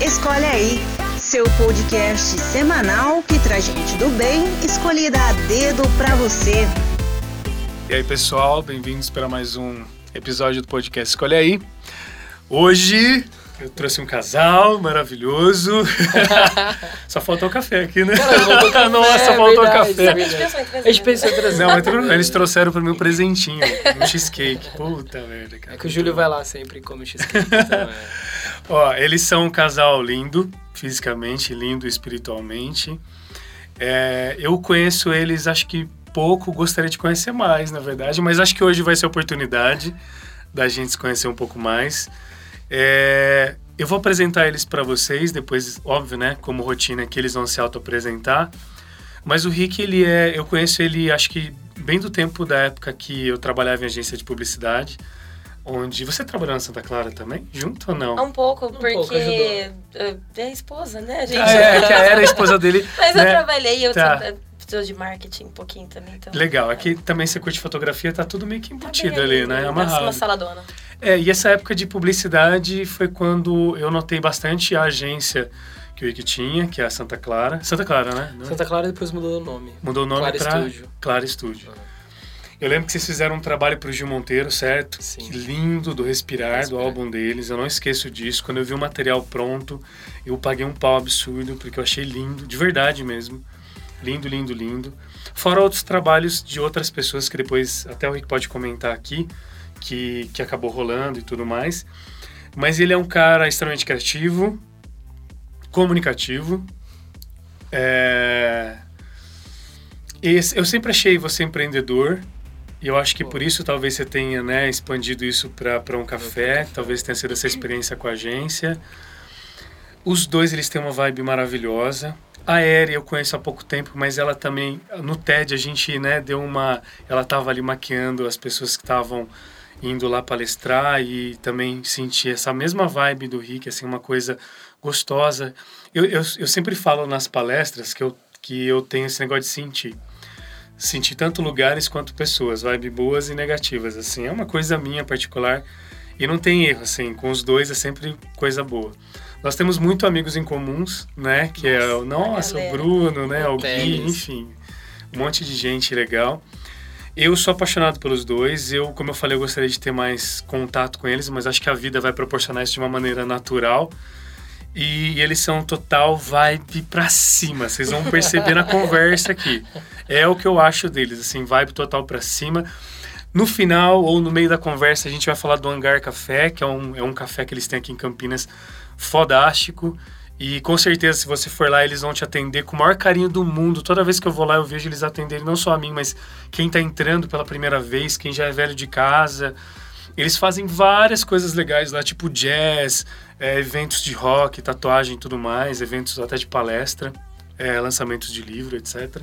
Escolhe aí, seu podcast semanal que traz gente do bem escolhida a dedo pra você. E aí, pessoal, bem-vindos para mais um episódio do podcast Escolhe aí. Hoje eu trouxe um casal maravilhoso. Só faltou café aqui, né? Cara, faltou café, Nossa, faltou verdade, café. A gente pensou em trazer. Não, mas tudo bem, eles trouxeram para mim um presentinho, um cheesecake. Puta merda, cara. É que o Júlio vai lá sempre e come cheesecake. Então é. Ó, eles são um casal lindo, fisicamente, lindo espiritualmente. É, eu conheço eles, acho que pouco, gostaria de conhecer mais, na verdade, mas acho que hoje vai ser a oportunidade da gente se conhecer um pouco mais. É, eu vou apresentar eles para vocês, depois, óbvio, né, como rotina que eles vão se auto-apresentar. Mas o Rick, ele é, eu conheço ele, acho que bem do tempo da época que eu trabalhava em agência de publicidade, onde você trabalhou na Santa Clara também, junto ou não? Um pouco, porque pouco, é é esposa, né, gente? Ah, é, que era a esposa dele. Mas eu né? trabalhei, eu Tá. tra- sou de marketing um pouquinho também, então. Legal, aqui também você curte fotografia, tá tudo meio que Tá embutido bem ali, aí, né? Uma Amarrado. saladona. É, e essa época de publicidade foi quando eu notei bastante a agência que o Ike tinha, que é a Santa Clara. Santa Clara, né? Não é? Santa Clara depois mudou o nome. Mudou o nome Clara pra Studio. Clara Studio. Eu lembro que vocês fizeram um trabalho pro Gil Monteiro, certo? Sim. Que lindo do Respirar, do Respirar. álbum deles. Eu não esqueço disso. Quando eu vi o material pronto, eu paguei um pau absurdo, porque eu achei lindo, de verdade mesmo. Lindo, lindo, lindo. Fora outros trabalhos de outras pessoas que depois até o Rick pode comentar aqui, que, que acabou rolando e tudo mais. Mas ele é um cara extremamente criativo, comunicativo. É... eu sempre achei você empreendedor. E eu acho que por isso talvez você tenha né, expandido isso para um café, talvez tenha sido essa experiência com a agência. Os dois eles têm uma vibe maravilhosa. A Aérea eu conheço há pouco tempo, mas ela também no TED a gente né, deu uma, ela estava ali maquiando as pessoas que estavam indo lá palestrar e também senti essa mesma vibe do Rick, assim uma coisa gostosa. Eu, eu, eu sempre falo nas palestras que eu que eu tenho esse negócio de sentir sentir tanto lugares quanto pessoas, vibe boas e negativas, assim, é uma coisa minha particular e não tem erro, assim, com os dois é sempre coisa boa. Nós temos muito amigos em comuns, né, que é o, nossa, o. Bruno, né, o Gui, enfim, um monte de gente legal. Eu sou apaixonado pelos dois, eu, como eu falei, eu gostaria de ter mais contato com eles, mas acho que a vida vai proporcionar isso de uma maneira natural. E eles são total vibe pra cima. Vocês vão perceber na conversa aqui. É o que eu acho deles, assim, vibe total pra cima. No final ou no meio da conversa, a gente vai falar do Hangar Café, que é um, é um café que eles têm aqui em Campinas, fodástico. E com certeza, se você for lá, eles vão te atender com o maior carinho do mundo. Toda vez que eu vou lá, eu vejo eles atenderem não só a mim, mas quem tá entrando pela primeira vez, quem já é velho de casa. Eles fazem várias coisas legais lá, tipo jazz, é, eventos de rock, tatuagem e tudo mais, eventos até de palestra, é, lançamentos de livro, etc.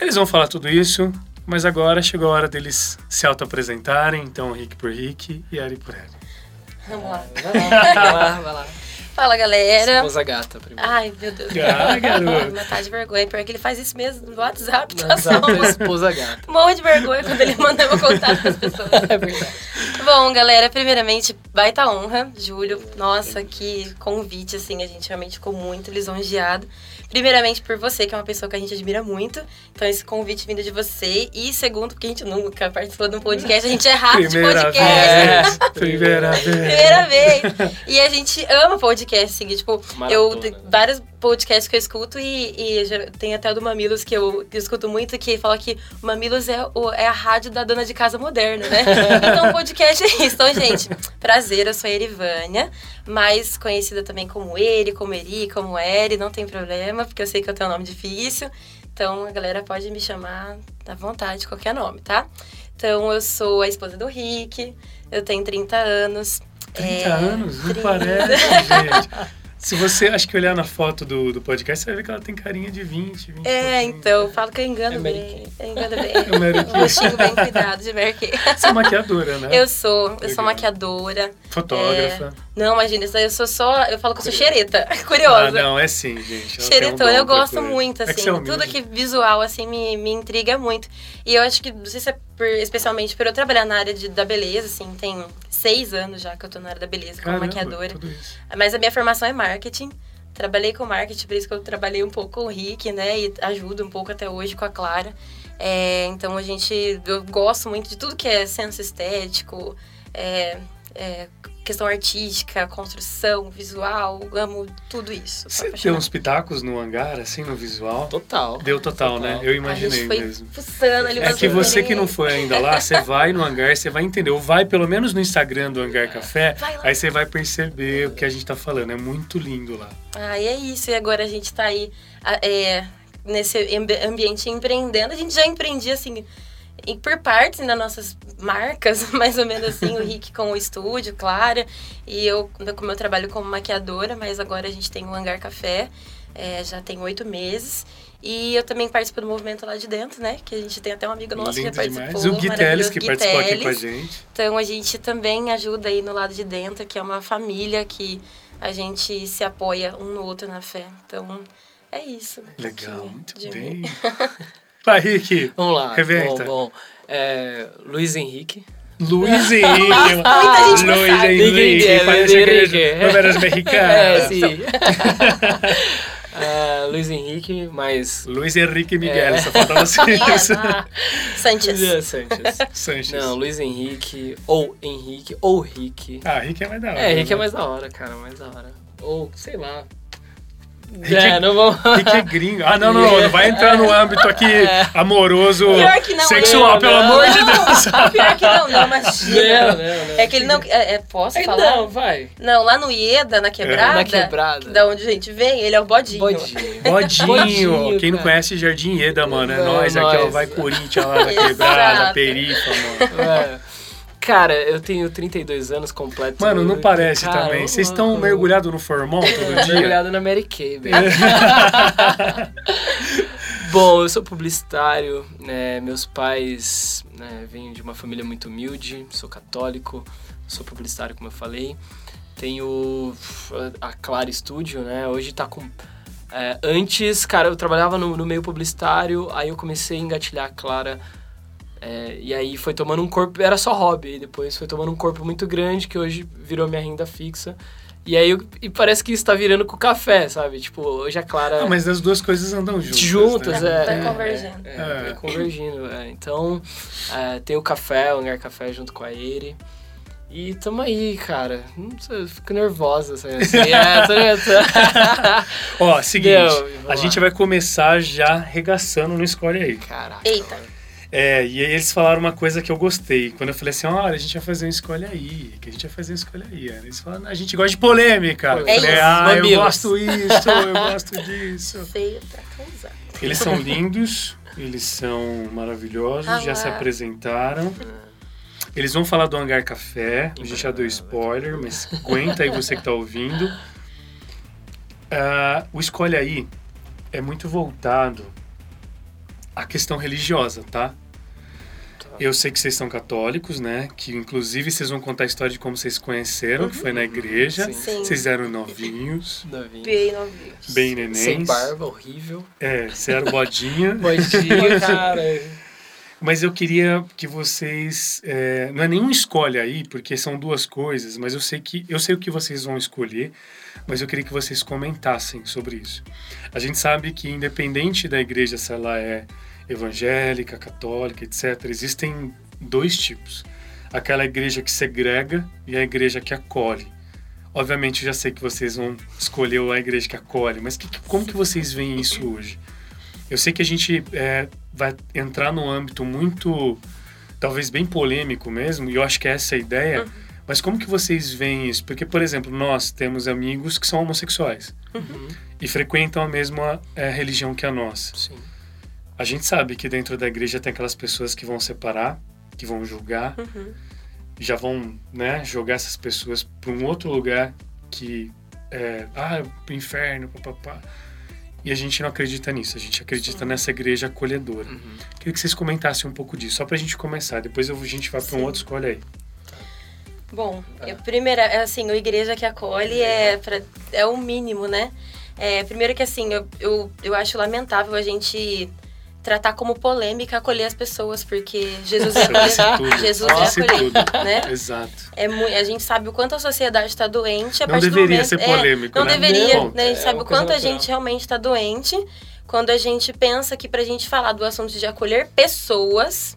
Eles vão falar tudo isso, mas agora chegou a hora deles se auto-apresentarem, então Rick por Rick e Ari por Ari. Vamos lá. Vai lá, vai lá, vai lá. Fala, galera. Esposa gata primeiro. Ai, meu Deus. Ah, garoto. Matar tá de vergonha. Pior que ele faz isso mesmo no WhatsApp. No Tá WhatsApp é esposa gata. um monte de vergonha quando ele manda meu contato para as pessoas. É verdade. Bom, galera, primeiramente, baita honra, Júlio. Nossa, que convite, assim, a gente realmente ficou muito lisonjeado. Primeiramente por você, que é uma pessoa que a gente admira muito. Então, esse convite vindo de você. E segundo, porque a gente nunca participou de um podcast, a gente é rato de podcast. vez, primeira vez. Primeira vez. E a gente ama podcast, assim, tipo, eu Maratona. tem vários podcasts que eu escuto e, e já tem até o do Mamilos que eu, que eu escuto muito, que fala que o Mamilos é, o, é a rádio da dona de casa moderna, né? Então o podcast é isso. Então, gente, prazer, eu sou a Erivânia, mais conhecida também como Eri, como Eri, como Eri, não tem problema, porque eu sei que eu tenho um nome difícil. Então a galera pode me chamar à vontade, qualquer nome, tá? Então eu sou a esposa do Rick, eu tenho 30 anos. 30 É, anos? Não 30. parece, gente. Se você, acho que olhar na foto do, do podcast, você vai ver que ela tem carinha de 20, 20 É, então, eu falo que eu engano É bem. Eu engano bem. É Mary Um rostinho bem cuidado de Mary Kay. Você é maquiadora, né? Eu sou, eu Legal. sou maquiadora, Fotógrafa. Não, imagina, isso eu sou só. Eu falo que eu sou xereta. Curiosa. Ah, não, é sim, gente. Um Xeretona, dom eu gosto coisa. muito, É que assim. é tudo que visual, assim, me, me intriga muito. E eu acho que, não sei se é por- especialmente por eu trabalhar na área de, da beleza, assim, tem seis anos já que eu tô na área da beleza como Caramba, maquiadora. tudo isso. Mas a minha formação é marketing. Trabalhei com marketing, por isso que eu trabalhei um pouco com o Rick, né? E ajudo um pouco até hoje com a Clara. É, então a gente. Eu gosto muito de tudo que é senso estético, é, é, questão artística, construção, visual. Amo tudo isso. Você tem apaixonada. uns pitacos no hangar, assim, no visual? Total. Deu total, né? Eu A imaginei gente foi mesmo. fuçando ali É que você que não foi ainda lá, você vai no hangar, você vai entender. Ou vai pelo menos no Instagram do Hangar Café, aí você vai perceber o que a gente tá falando. É muito lindo lá. Ah, e é isso. E agora a gente tá aí a- é, nesse ambi- ambiente empreendendo. A gente já empreendia, assim, em- por partes nas nossas marcas, mais ou menos assim. o Rick com o estúdio, Clara. E eu, como eu trabalho como maquiadora, mas agora a gente tem o Hangar Café. é, já tem oito meses. E eu também participo do movimento lá de dentro, né? Que a gente tem até um amigo nosso que já lindo participou. demais. O Gui Teles, que Gui participou aqui com a gente. Então a gente também ajuda aí no lado de dentro, que é uma família que a gente se apoia um no outro na fé. Então é isso. Legal, Que- muito bem. Vai, Rick. Vamos lá. Reventa. Bom, bom. É, Luiz Henrique. Luiz Henrique. Muita gente Luiz Henrique. Parece Luiz aqueles Henrique. novelas É, mexicanas. sim. É, Luiz Henrique, mas. Luiz Henrique Miguel, É. só faltava assim. Sanchez. Luiz Sanches. Sanches. Não, Luiz Henrique, ou Henrique, ou Rick. Ah, Rick é mais da hora. É, Rick é né? mais da hora, cara, mais da hora. Ou, sei lá. Rick é, é- não vamos. Rick é gringo. Ah, não, não, não. Não vai entrar no âmbito aqui É. amoroso, Pior que não, sexual, não, pelo amor de Deus. Não, pior que não, não, imagina. Não, não, não. É que ele não. É, é- posso É, falar? Não, vai. Não, lá no Ieda, na quebrada. Na quebrada. Da onde a gente vem, ele é o bodinho. Bodinho. Bodinho. Bodinho, Quem não conhece Jardim Ieda, mano, é nós. Aqui, ó, vai Corinthians lá na quebrada, perifa, mano. É. Cara, eu tenho 32 anos completo. Mano, não parece também. Vocês estão mergulhados no formol todo dia? Mergulhado na Mary Kay, velho. Bom, eu sou publicitário, né? Meus pais né, vêm de uma família muito humilde, sou católico, sou publicitário, como eu falei. Tenho a Clara Studio, né? Hoje tá com. é, antes, cara, eu trabalhava no, no meio publicitário, aí eu comecei a engatilhar a Clara. É, e aí foi tomando um corpo, era só hobby, e depois foi tomando um corpo muito grande que hoje virou minha renda fixa. E aí e parece que isso tá virando com o café, sabe? Tipo, hoje a Clara. Não, mas as duas coisas andam juntas. Juntas, né? é. Tá é, convergendo. É, É. tá convergindo, é. Então, é, tem o café, o Hangar Café junto com a Eri. E tamo aí, cara. Não sei, eu fico nervosa, assim. assim. É, tô, tô... Ó, seguinte, Deu, a lá. gente vai começar já arregaçando no Escolhe aí. Caraca. Eita. É, e aí eles falaram uma coisa que eu gostei. Quando eu falei assim, olha, a gente vai fazer um Escolhe aí, que a gente vai fazer um Escolhe aí. Eles falaram, a gente gosta de polêmica. Eu É falei, isso. ah, eu Mamilos. gosto isso, eu gosto disso. Feio pra causar. Eles são lindos, eles são maravilhosos, Ah já se lá. apresentaram. Eles vão falar do Hangar Café, a gente já deu spoiler, mas aguenta aí você que tá ouvindo. Ah, o Escolhe Aí é muito voltado à questão religiosa, tá? Eu sei que vocês são católicos, né? Que inclusive vocês vão contar a história de como vocês se conheceram, que foi na igreja. Sim. Sim. Vocês eram novinhos, Novinho. Bem novinho. bem nenéns. Sem barba, horrível. É, você era bodinha. Bodinho, cara. Mas eu queria que vocês. é, não é nenhum escolhe aí, porque são duas coisas, mas eu sei que eu sei o que vocês vão escolher, mas eu queria que vocês comentassem sobre isso. A gente sabe que, independente da igreja, se ela é evangélica, católica, etc., existem dois tipos. Aquela igreja que segrega e a igreja que acolhe. Obviamente, já sei que vocês vão escolher a igreja que acolhe, mas que- como que vocês veem isso hoje? Eu sei que a gente é, vai entrar num âmbito muito, talvez bem polêmico mesmo, e eu acho que essa é a ideia. Mas como que vocês veem isso? Porque, por exemplo, nós temos amigos que são homossexuais Uhum. e frequentam a mesma é, religião que a nossa. Sim. A gente sabe que dentro da igreja tem aquelas pessoas que vão separar, que vão julgar, Uhum. já vão né, jogar essas pessoas para um outro lugar que é, ah, pro inferno, papapá. E a gente não acredita nisso, a gente acredita nessa igreja acolhedora. Uhum. Queria que vocês comentassem um pouco disso, só pra gente começar. Depois a gente vai pra um outro escolha aí. Bom, eu, primeiro, é assim, a igreja que acolhe é, pra, é o mínimo, né? É, primeiro que assim, eu, eu, eu acho lamentável a gente tratar como polêmica acolher as pessoas, porque Jesus é acolher, Jesus é acolher, né? Exato. É muito, a gente sabe o quanto a sociedade está doente. A Não partir do deveria momento- ser é, polêmico, não né? deveria, Não. né? A gente É sabe o quanto a gente realmente está doente quando a gente pensa que pra gente falar do assunto de acolher pessoas,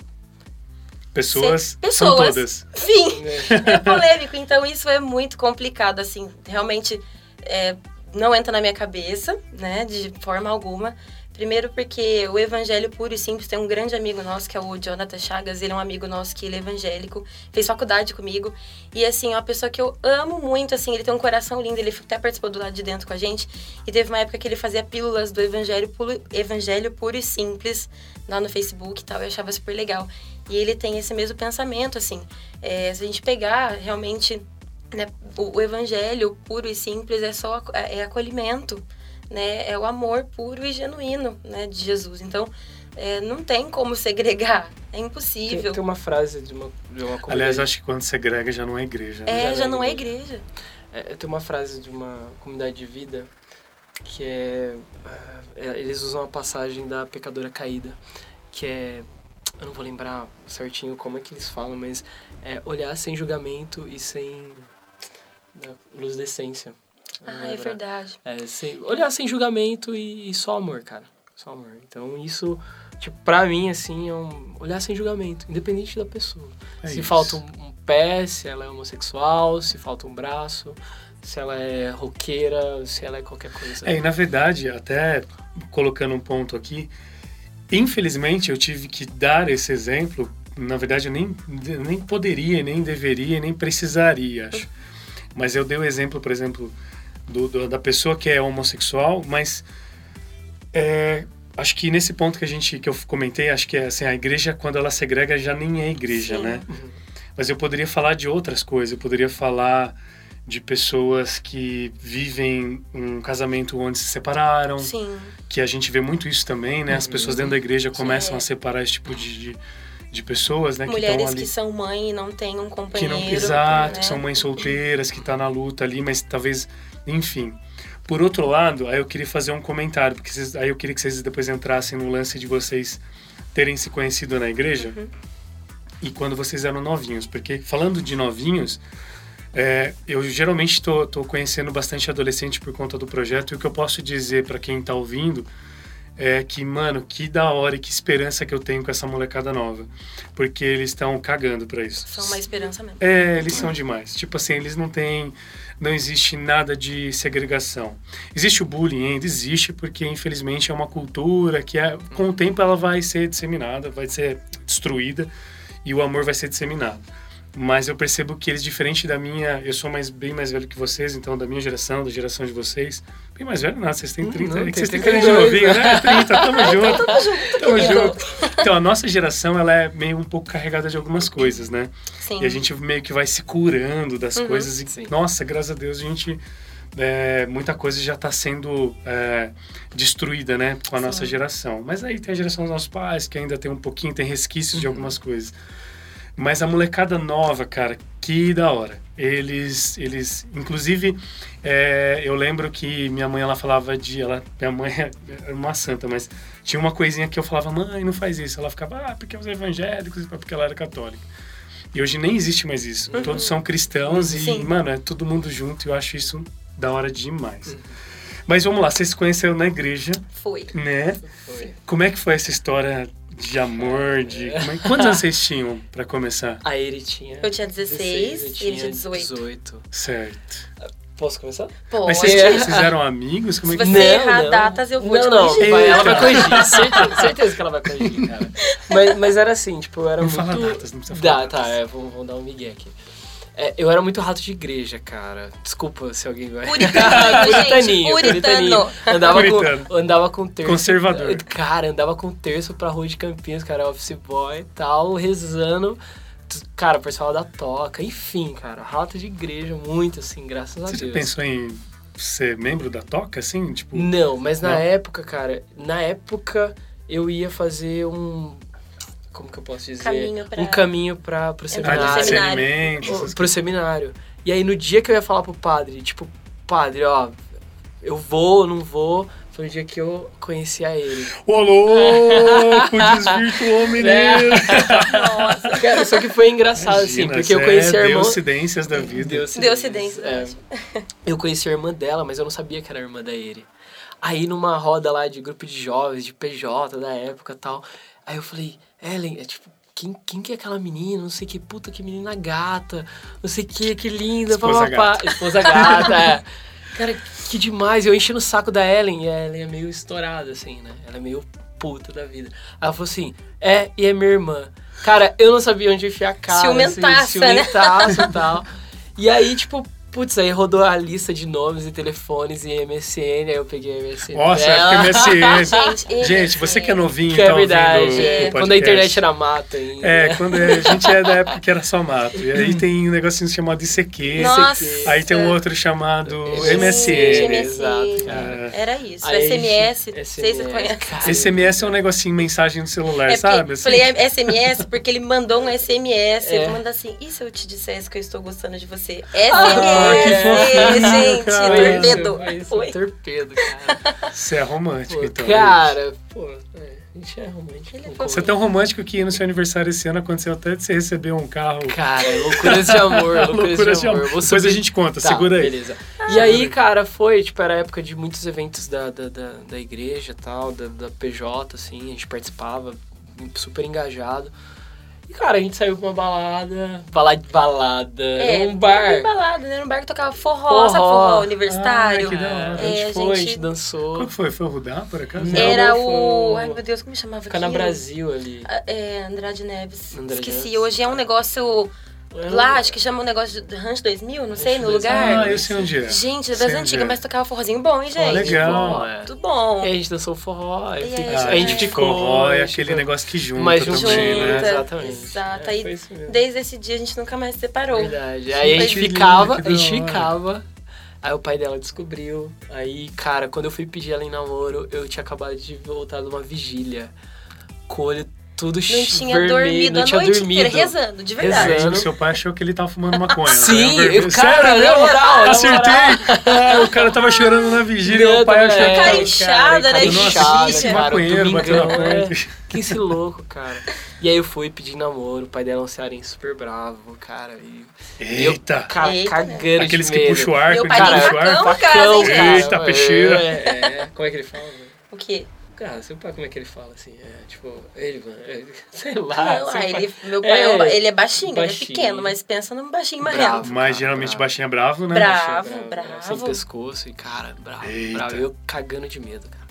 Pessoas, Ser- são pessoas. todas. enfim, é polêmico. Então isso é muito complicado, assim. Realmente é, não entra na minha cabeça, né? De forma alguma. Primeiro porque o evangelho puro e simples tem um grande amigo nosso, que é o Jonathan Chagas. Ele é um amigo nosso que ele é evangélico, fez faculdade comigo. E assim, é uma pessoa que eu amo muito, assim, ele tem um coração lindo, ele até participou do lado de dentro com a gente. E teve uma época que ele fazia pílulas do evangelho puro, evangelho puro e simples lá no Facebook e tal, eu achava super legal. E ele tem esse mesmo pensamento, assim. É, se a gente pegar realmente né, o, o evangelho puro e simples é só ac- é acolhimento, né? É o amor puro e genuíno, né, de Jesus. Então, é, não tem como segregar, é Tem, impossível. tem uma frase de uma, de uma comunidade. Aliás, acho que quando segrega já não é igreja. né? É, já não é igreja. É, tem uma frase de uma comunidade de vida que é, ah, é, Eles usam a passagem da pecadora caída, que é. Eu não vou lembrar certinho como é que eles falam, mas é olhar sem julgamento e sem. da luz da essência. Ah, é verdade. É, sem, olhar sem julgamento e, e só amor, cara. Só amor. Então isso, tipo, pra mim, assim, é um olhar sem julgamento, independente da pessoa. É se isso. falta um, um pé, se ela é homossexual, se falta um braço, se ela é roqueira, se ela é qualquer coisa. É, e na verdade, até colocando um ponto aqui, infelizmente eu tive que dar esse exemplo. Na verdade, eu nem, nem poderia, nem deveria, nem precisaria, acho. Mas eu dei o exemplo, por exemplo, do, do- da pessoa que é homossexual, mas é, acho que nesse ponto que a gente que eu comentei, acho que é assim, a igreja quando ela segrega já nem é igreja, Sim. né? Mas eu poderia falar de outras coisas, eu poderia falar de pessoas que vivem um casamento onde se separaram, Sim. que a gente vê muito isso também, né? As Uhum. pessoas dentro da igreja começam É. a separar esse tipo de, de, de pessoas, né? que Mulheres que, ali. são mãe e não têm um Que companheiro. não, exato, né? que são mães solteiras, que tá na luta ali, mas talvez, enfim. Por outro lado, aí eu queria fazer um comentário, porque vocês- aí eu queria que vocês depois entrassem no lance de vocês terem se conhecido na igreja Uhum. e quando vocês eram novinhos, porque falando de novinhos, é, eu geralmente tô conhecendo bastante adolescente por conta do projeto e o que eu posso dizer para quem tá ouvindo é que, mano, que da hora e que esperança que eu tenho com essa molecada nova, porque eles estão cagando para isso. São uma esperança mesmo. É, eles são demais. Tipo assim, eles não têm. Não existe nada de segregação. Existe o bullying ainda? Existe, porque infelizmente é uma cultura que é, com o tempo ela vai ser disseminada, vai ser destruída e o amor vai ser disseminado. Mas eu percebo que eles, diferente da minha. Eu sou mais, bem mais velho que vocês, então da minha geração, da geração de vocês. Bem mais velho, nada, vocês têm Hum, 30. não, é que vocês têm cara de 32, novinho, né? 30, tamo junto. Tamo querido. junto. Então, a nossa geração, ela é meio um pouco carregada de algumas coisas, né? Sim. E a gente meio que vai se curando das Uhum. coisas. E, Sim. nossa, graças a Deus, a gente. é, muita coisa já está sendo é, destruída, né? Com a nossa Sim. geração. Mas aí tem a geração dos nossos pais, que ainda tem um pouquinho, tem resquícios Uhum. de algumas coisas. Mas a molecada nova, cara, que da hora. Eles, eles, inclusive, é, eu lembro que minha mãe ela falava de, ela, minha mãe era uma santa, mas tinha uma coisinha que eu falava, mãe, não faz isso. Ela ficava, ah, porque os evangélicos, porque ela era católica. E hoje nem existe mais isso. Todos são cristãos e, Sim. mano, é todo mundo junto e eu acho isso da hora demais. Mas vamos lá, vocês se conheceram na igreja, Foi. né? Foi. Como é que foi essa história de amor, de... como é- Quantos anos vocês tinham pra começar? Aí ele tinha. Eu tinha 16, eu e ele tinha 18. 18. Certo. Posso começar? Pô, Mas vocês, É. vocês eram amigos? Como é Se que... você errar datas, eu vou não, te não, corrigir. vai, ela vai corrigir. Certeza, certeza que ela vai corrigir, cara. Mas, mas era assim, tipo, eu era Não muito... fala datas, não precisa falar Dá, tá, datas. é, vou, vou dar um migué aqui. É, eu era muito rato de igreja, cara. Desculpa se alguém vai. Puritano, puritano. Andava Puritano. com, andava com terço. Conservador. Cara, andava com terço pra rua de Campinas, cara, office boy e tal, rezando. Cara, participava da toca, enfim, cara, rato de igreja, muito assim, graças a Você já Deus. pensou em ser membro da Toca, assim? Tipo, Não, mas na Não? época, cara, na época eu ia fazer um. Como que eu posso dizer? Caminho pra- Um caminho pra, pro Entrar seminário. essas pro seminário. E aí no dia que eu ia falar pro padre, tipo, padre, ó, eu vou, não vou, foi o dia que eu conheci a ele. Ô, louco! Desvirtuou, menino! Nossa. Cara, só que foi engraçado, assim, Imagina, porque eu conheci é a irmã. Deucidências da vida. Deus Deucidência, É. Eu conheci a irmã dela, mas eu não sabia que era a irmã da Eri. Aí numa roda lá de grupo de jovens, de PJ da época e tal, aí eu falei, Ellen, é tipo, quem, quem que é aquela menina? Não sei que puta, que menina gata, não sei que, que linda, Esposa papapá. Esposa gata, é. Cara, que demais. Eu enchi no saco da Ellen e a Ellen é meio estourada, assim, né? Ela é meio puta da vida. Aí ela falou assim, é, e é minha irmã. Cara, eu não sabia onde enfiar a cara. Ciumentaça, assim, né? ciumentaço e tal. E aí, tipo, putz, aí rodou a lista de nomes e telefones e MSN, aí eu peguei a MSN Nossa, dela. é MSN. Gente, Gente, você que é novinho Que é tá verdade, é. Quando a internet era mato ainda. É, quando a gente é da época que era só mato. E aí tem um negocinho chamado ICQ. Nossa. Aí tem um outro chamado Gente, MSN. Exato, cara. Era isso. Aí, SMS, SMS, conhece. cara. SMS é um negocinho, mensagem no celular, É sabe? porque, Assim? falei é SMS porque ele mandou um SMS. É. Ele manda assim: e se eu te dissesse que eu estou gostando de você? Ah, que SMS, fofinho, gente, cara. Foi isso, torpedo. foi isso, Foi. torpedo, cara. Você é romântico, Pô, então. cara, pô, é, a gente é romântico. É Você é tão romântico que no seu aniversário esse ano aconteceu até de você receber um carro. Cara, loucuras de amor, loucuras, Loucuras de amor. Depois a subir- gente conta, Tá, segura aí. Beleza. E aí, cara, foi, tipo, era a época de muitos eventos da, da, da, da igreja e tal, da, da PJ, assim, a gente participava, super engajado. E, cara, a gente saiu pra uma balada, balada, balada, É, um bar. Era balada, né? Era um bar que tocava forró, sabe forró universitário. Ah, que da hora. A gente É, a foi, a gente- gente dançou. Qual que foi? Foi o Rudá, por acaso? Não, Era não o. Ai, meu Deus, como me chamava Fica na? Brasil ali. Ah, É, Andrade Neves. Andrade Esqueci. Neves. Hoje é um negócio. Lá, acho que chama um negócio de Ranch 2000, não sei, no 2000. lugar. Ah, eu sei onde é. Gente, é Sei das antigas, mas tocava forrozinho bom, hein, gente? legal. É. Muito bom. E a gente dançou forró, E aí, Ah, a gente ficou. Forró é aquele ficou- negócio que junta Mas também, junta, né? Exatamente. Exato. É, Aí, desde esse dia a gente nunca mais se separou. Verdade. Aí a gente ficava, a gente ficava. Aí o pai dela descobriu. Aí, cara, quando eu fui pedir ela em namoro, eu tinha acabado de voltar de uma vigília. Com o olho tudo Não tinha vermelho, dormido não a tinha noite dormido. inteira, rezando, de verdade. Rezando. O seu pai achou que ele tava fumando maconha. Sim, né? eu- cara, Sério, na mesmo? moral, Acertei! Ah, o cara tava chorando na vigília, Não, o pai achou é, que Cara inchada, né? Nossa, inchada, que cara, maconheiro bateu na domingão, é. porta. Que esse louco, cara. E aí eu fui pedir namoro, o pai dela é um cearense super bravo, cara. E e eu, Eita! cara, Eita, cagando Aqueles de que puxam o arco, Meu ele pai puxa tem o arco. facão, cara. Eita, peixeira. É, é. Como é que ele fala? O quê? Cara, seu pai, como é que ele fala assim? É, tipo, ele, mano, é, sei lá. Não, ah, ele, meu pai é, É, ele é baixinho, ele é baixinho. pequeno, mas pensa num baixinho Bravo. Mas geralmente bravo. baixinho é bravo, né? Bravo. Sem bravo. pescoço e, cara, bravo, Eita. bravo. Eu cagando de medo, cara.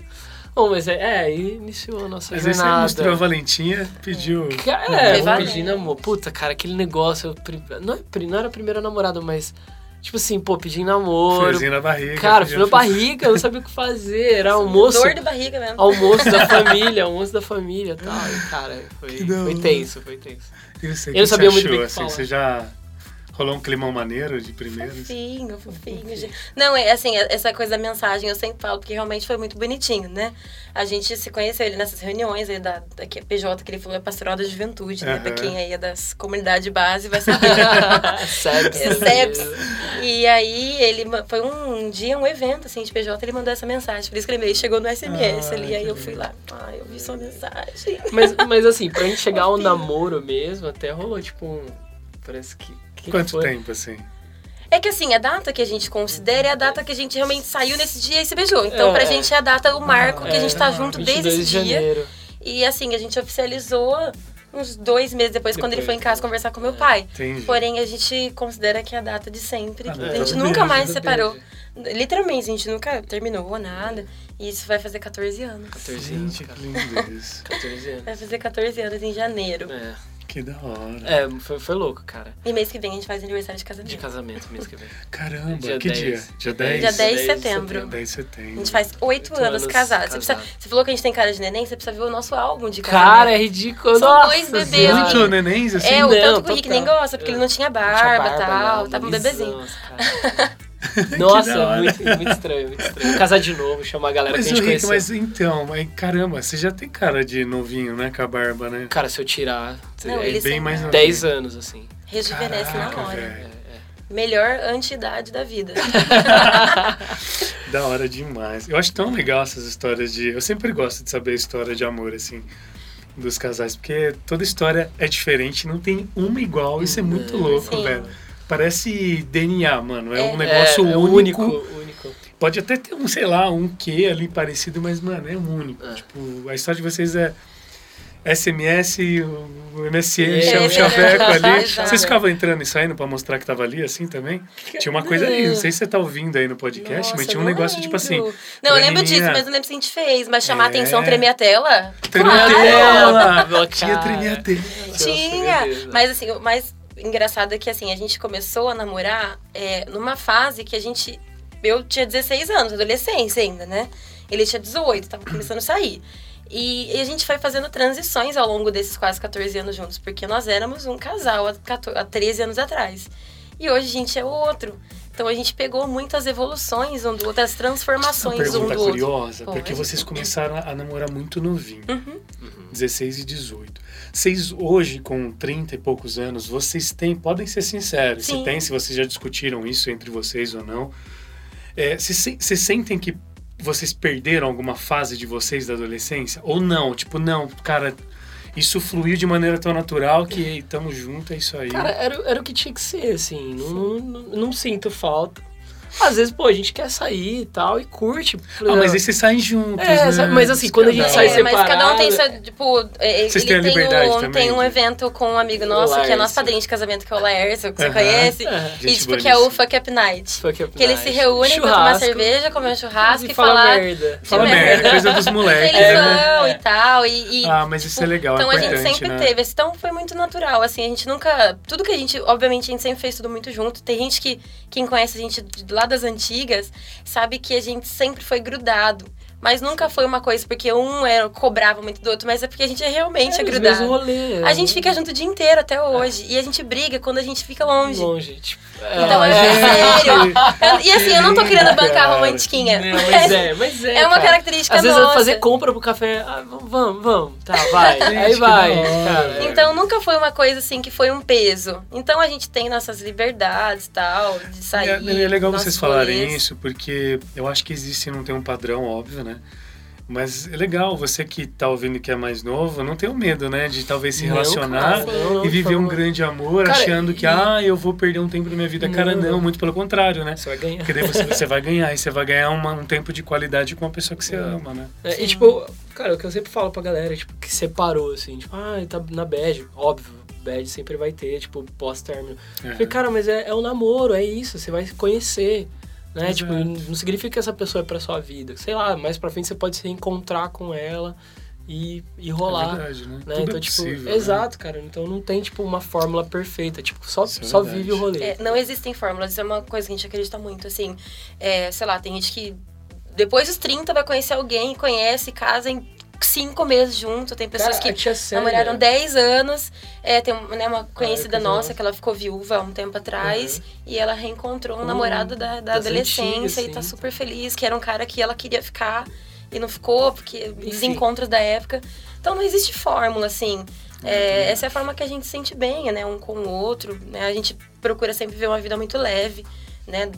Bom, mas é, é aí iniciou a nossa Às vezes você jornada. mostrou a Valentinha, pediu... Foi é, eu pedi namoro. Puta, cara, aquele negócio. eu Não, é não era a primeira namorada, mas. Tipo assim, pô, pedi namoro. Friozinho na barriga. Cara, fui na barriga, eu não sabia o que fazer. Era almoço. Dor de barriga mesmo. Almoço da família, almoço da família e tal. E, cara, foi, foi tenso, foi tenso. E você, Eu que não sabia você muito bem achou, o que assim, falar. Você já rolou um climão maneiro de primeiro? Fofinho, fofinho. gente. Não, é assim, essa coisa da mensagem eu sempre falo, porque realmente foi muito bonitinho, né? A gente se conheceu ele nessas reuniões aí da, da PJ, que ele falou, é pastoral da juventude, né? Aham. Pra quem aí é das comunidades base vai saber. Sebs. É Sebs. E aí ele foi um dia, um evento assim de PJ, ele mandou essa mensagem. Por isso que ele veio, chegou no SMS Ah, ali. Aí eu fui lá. Ai, eu vi sua mensagem. Mas, mas assim, pra gente chegar ao namoro mesmo, até rolou tipo um. Parece que. Que Quanto foi? tempo, assim? É que assim, a data que a gente considera é a data que a gente realmente saiu nesse dia e se beijou. Então, É, pra é. gente é a data, o marco que a gente tá É, junto 22 desde esse de dia. janeiro. E assim, a gente oficializou uns dois meses depois, quando ele Depois, foi em casa conversar com meu É. pai. Entendi. Porém, a gente considera que é a data de sempre. Ah, a data gente do nunca beijo, mais se separou. beijo. Literalmente, a gente nunca terminou nada. E isso vai fazer 14 anos. 14 anos. Gente, que lindo isso. 14 anos. Vai fazer 14 anos em janeiro. É. Que da hora. É, foi, foi louco, cara. E mês que vem a gente faz aniversário de casamento. De casamento mês que vem. Caramba, Dia que 10. dia? Dia 10? Dia 10 de 10 de setembro. 10 de A setembro. gente faz 8 Oito anos anos casados. Você, precisa- você falou que a gente tem cara de neném, você precisa ver o nosso álbum de casamento. Cara, é ridículo. São Nossa dois bebês, menino. Muito nenéns, assim? É, o Não, tanto que o Rick nem gosta, porque ele não tinha barba e tal. nada, Tava um lisão, bebezinho. Nossa, muito, muito estranho, muito estranho. Casar de novo, chamar a galera Mas, que a gente o Rick, conheceu. mas então, mas, caramba, você já tem cara de novinho, né? Com a barba, né? Cara, se eu tirar Não, é bem mais novinho. 10 anos, assim. Rejuvenesce Caraca, na hora. velho. Melhor anti-idade da vida. Da hora demais. Eu acho tão legal essas histórias de. Eu sempre gosto de saber a história de amor, assim, dos casais, porque toda história é diferente, não tem uma igual. Isso é muito louco, Sim. velho. Parece DNA, mano. É, um É. negócio é, é único. único. único. Pode até ter um, sei lá, um quê ali parecido, mas, mano, é único. É. Tipo, a história de vocês é SMS, o MSN, É, o chaveco ali. Vocês ficavam entrando e saindo pra mostrar que tava ali, assim, também? Tinha uma coisa aí, não sei se você tá ouvindo aí no podcast, mas Nossa, tinha um negócio, tipo assim... lembro. Não, eu lembro disso, mas não lembro se a gente fez. Mas chamar É. a atenção, tremer a tela? Tremer a tela! Tinha tremer a tela. Tinha. Mas assim, o mais engraçado é que assim, a gente começou a namorar é, numa fase que a gente. Eu tinha 16 anos, adolescência ainda, né? Ele tinha 18, tava começando a sair. E, e a gente foi fazendo transições ao longo desses quase 14 anos juntos, porque nós éramos um casal há, 14 há 13 anos atrás. E hoje a gente é outro. Então a gente pegou muitas evoluções um do outro, as Uma transformações um pergunta do outro. curiosa, porque vocês começaram a namorar muito novinho, Uhum. 16 e 18. Vocês hoje, com 30 e poucos anos, vocês têm, podem ser sinceros, se Sim. tem, se vocês já discutiram isso entre vocês ou não, é, vocês se- vocês sentem que vocês perderam alguma fase de vocês da adolescência? Ou não? Tipo, não, cara, isso fluiu de maneira tão natural que ei, tamo junto, é isso aí. Cara, era, era o que tinha que ser, assim. Não, não, não sinto falta. Às vezes, pô, a gente quer sair e tal, e curte. ah, mas aí vocês saem juntos, É, né? mas assim, quando a é gente da sai hora. É, mas cada um tem separado. seu, tipo, é, Vocês ele têm a tem liberdade um, também tem um evento com um amigo nosso, que é nosso padrinho de casamento, que é o Laércio, que você Aham. conhece. É. E Gente tipo, que é o. Fuck Up Night. Fuck up Que eles se night. reúnem pra tomar cerveja, comer um churrasco E e, fala falar merda. de Fala merda, coisa dos moleques, né? e tal. E, e, Ah, mas isso é legal, é Então a gente sempre né? teve. Então foi muito natural, assim, a gente nunca. Tudo que a gente. Obviamente, a gente sempre fez tudo muito junto. Tem gente que. Quem conhece a gente de lá das antigas sabe que a gente sempre foi grudado. Mas nunca foi uma coisa porque um era, cobrava muito do outro, mas é porque a gente é realmente é, É, os grudado. mesmos rolê, A é. gente fica junto o dia inteiro até hoje. E a gente briga quando a gente fica longe. longe. Tipo, Então, é, gente. sério. Eu- e assim, eu não tô querendo bancar Cara. romantiquinha. Não, mas é, mas é. É uma cara. característica Às vezes nossa. fazer compra pro café. Ah, vamos, vamos. Tá, vai. Gente, Aí vai. Cara. Então nunca foi uma coisa assim que foi um peso. Então a gente tem nossas liberdades tal, de sair. É, é legal vocês falarem isso, porque eu acho que existe, não tem um padrão, óbvio, né? Mas é legal, você que tá ouvindo que é mais novo, não tenha medo, né? De talvez se Não, relacionar cara, não, e viver um grande amor, Cara, achando que, e- ah, eu vou perder um tempo da minha vida. Cara, Não. não, muito pelo contrário, né? Você vai ganhar. Porque daí você, você vai ganhar, e você vai ganhar uma- um tempo de qualidade com uma pessoa que você ama, né? É, e tipo, cara, o que eu sempre falo pra galera, tipo, que separou, assim, tipo, ah, tá na bad, óbvio, bad sempre vai ter, tipo, pós-término. Eu Falei, cara, mas é, é um namoro, é isso, você vai se conhecer, né? Exato. Tipo, não significa que essa pessoa é pra sua vida. Sei lá, mais pra frente você pode se reencontrar com ela e, e rolar. É verdade, né? né? Tudo então, é tipo, possível, né? exato, cara. Então não tem, tipo, uma fórmula perfeita. Tipo, só, Isso é só vive o rolê. É, não existem fórmulas, isso é uma coisa que a gente acredita muito, assim. É, sei lá, tem gente que depois dos 30 vai conhecer alguém, conhece, casa em cinco meses junto. Tem pessoas Cara, que namoraram 10 anos. É, tem né, uma conhecida casal. nossa que ela ficou viúva há um tempo atrás e ela reencontrou um Hum, namorado da, da adolescência antigas, e tá sim. super feliz, que era um cara que ela queria ficar e não ficou, porque Enfim. desencontros da época. Então não existe fórmula, assim. É, essa é a forma que a gente se sente bem, né? Um com o outro. Né? A gente procura sempre viver uma vida muito leve, né?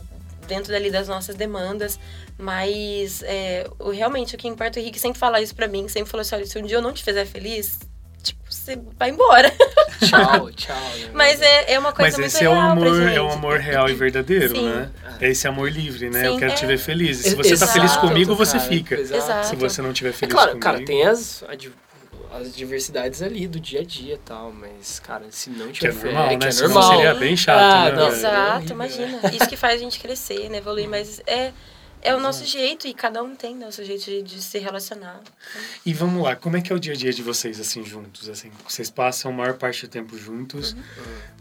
Dentro dali das nossas demandas. Mas é, o, realmente o que importa, o Henrique sempre fala isso pra mim, sempre falou assim: olha, se um dia eu não te fizer feliz, tipo, você vai embora. Tchau, tchau. Mas é, é uma coisa Mas muito esse é pra amor, é o amor real e verdadeiro, Sim. né? É esse amor livre, né? eu Sim, quero é. te ver feliz. E se você tá feliz exato, comigo, você cara, fica. Exato. Se você não tiver É feliz claro, comigo. cara, tem as, as diversidades ali do dia a dia e tal, mas, cara, se não Que é tiver normal, fé, né? que é Senão normal. seria bem chato, Ah, né? não? Exato, horrível. imagina. Isso que faz a gente crescer, né? Evoluir, mas é, é o nosso jeito e cada um tem né, o seu jeito de, de se relacionar. E vamos lá, como é que é o dia a dia de vocês, assim, juntos? Assim, vocês passam a maior parte do tempo juntos. Uhum.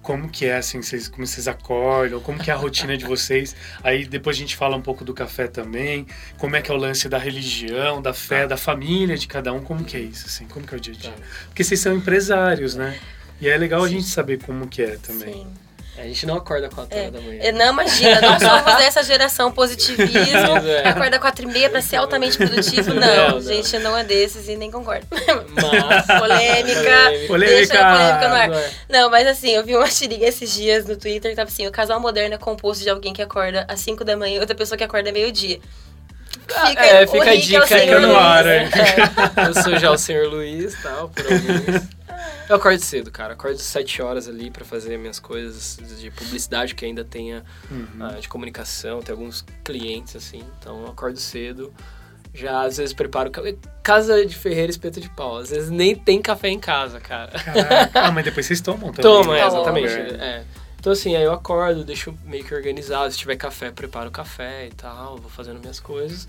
Como que é, assim, vocês, como vocês acordam? Como que é a rotina de vocês? Aí depois a gente fala um pouco do café também. Como é que é o lance da religião, da fé, da família de cada um? Como que é isso, assim? Como que é o dia a dia? Tá. Porque vocês são empresários, né? E é legal a gente saber como que é também. Sim. A gente não acorda 4 horas da manhã. É, Não, imagina, não somos dessa geração positivismo, É. acorda 4 e meia pra ser altamente produtivo. Não, Não, gente, não é desses e nem concordo. Mas... Polêmica. Polêmica. Polêmica no ar. Não é. Não, mas assim, eu vi uma tirinha esses dias no Twitter que tava assim: o casal moderno é composto de alguém que acorda às 5 da manhã e outra pessoa que acorda meio-dia. Fica, é, fica a é dica aí. no ar? É. Eu sou já o senhor Luiz, tal, por alguns. Eu acordo cedo, cara. Acordo às 7 horas ali pra fazer minhas coisas de publicidade que ainda tenha Uhum. ah, de comunicação, tem alguns clientes assim. Então eu acordo cedo. Já às vezes preparo ca- casa de ferreira espeto de pau. Às vezes nem tem café em casa, cara. Caraca. Ah, mas depois vocês tomam também. Toma, né? é, exatamente. É. é. Então assim, aí eu acordo, deixo meio que organizado. Se tiver café, preparo o café e tal, vou fazendo minhas coisas.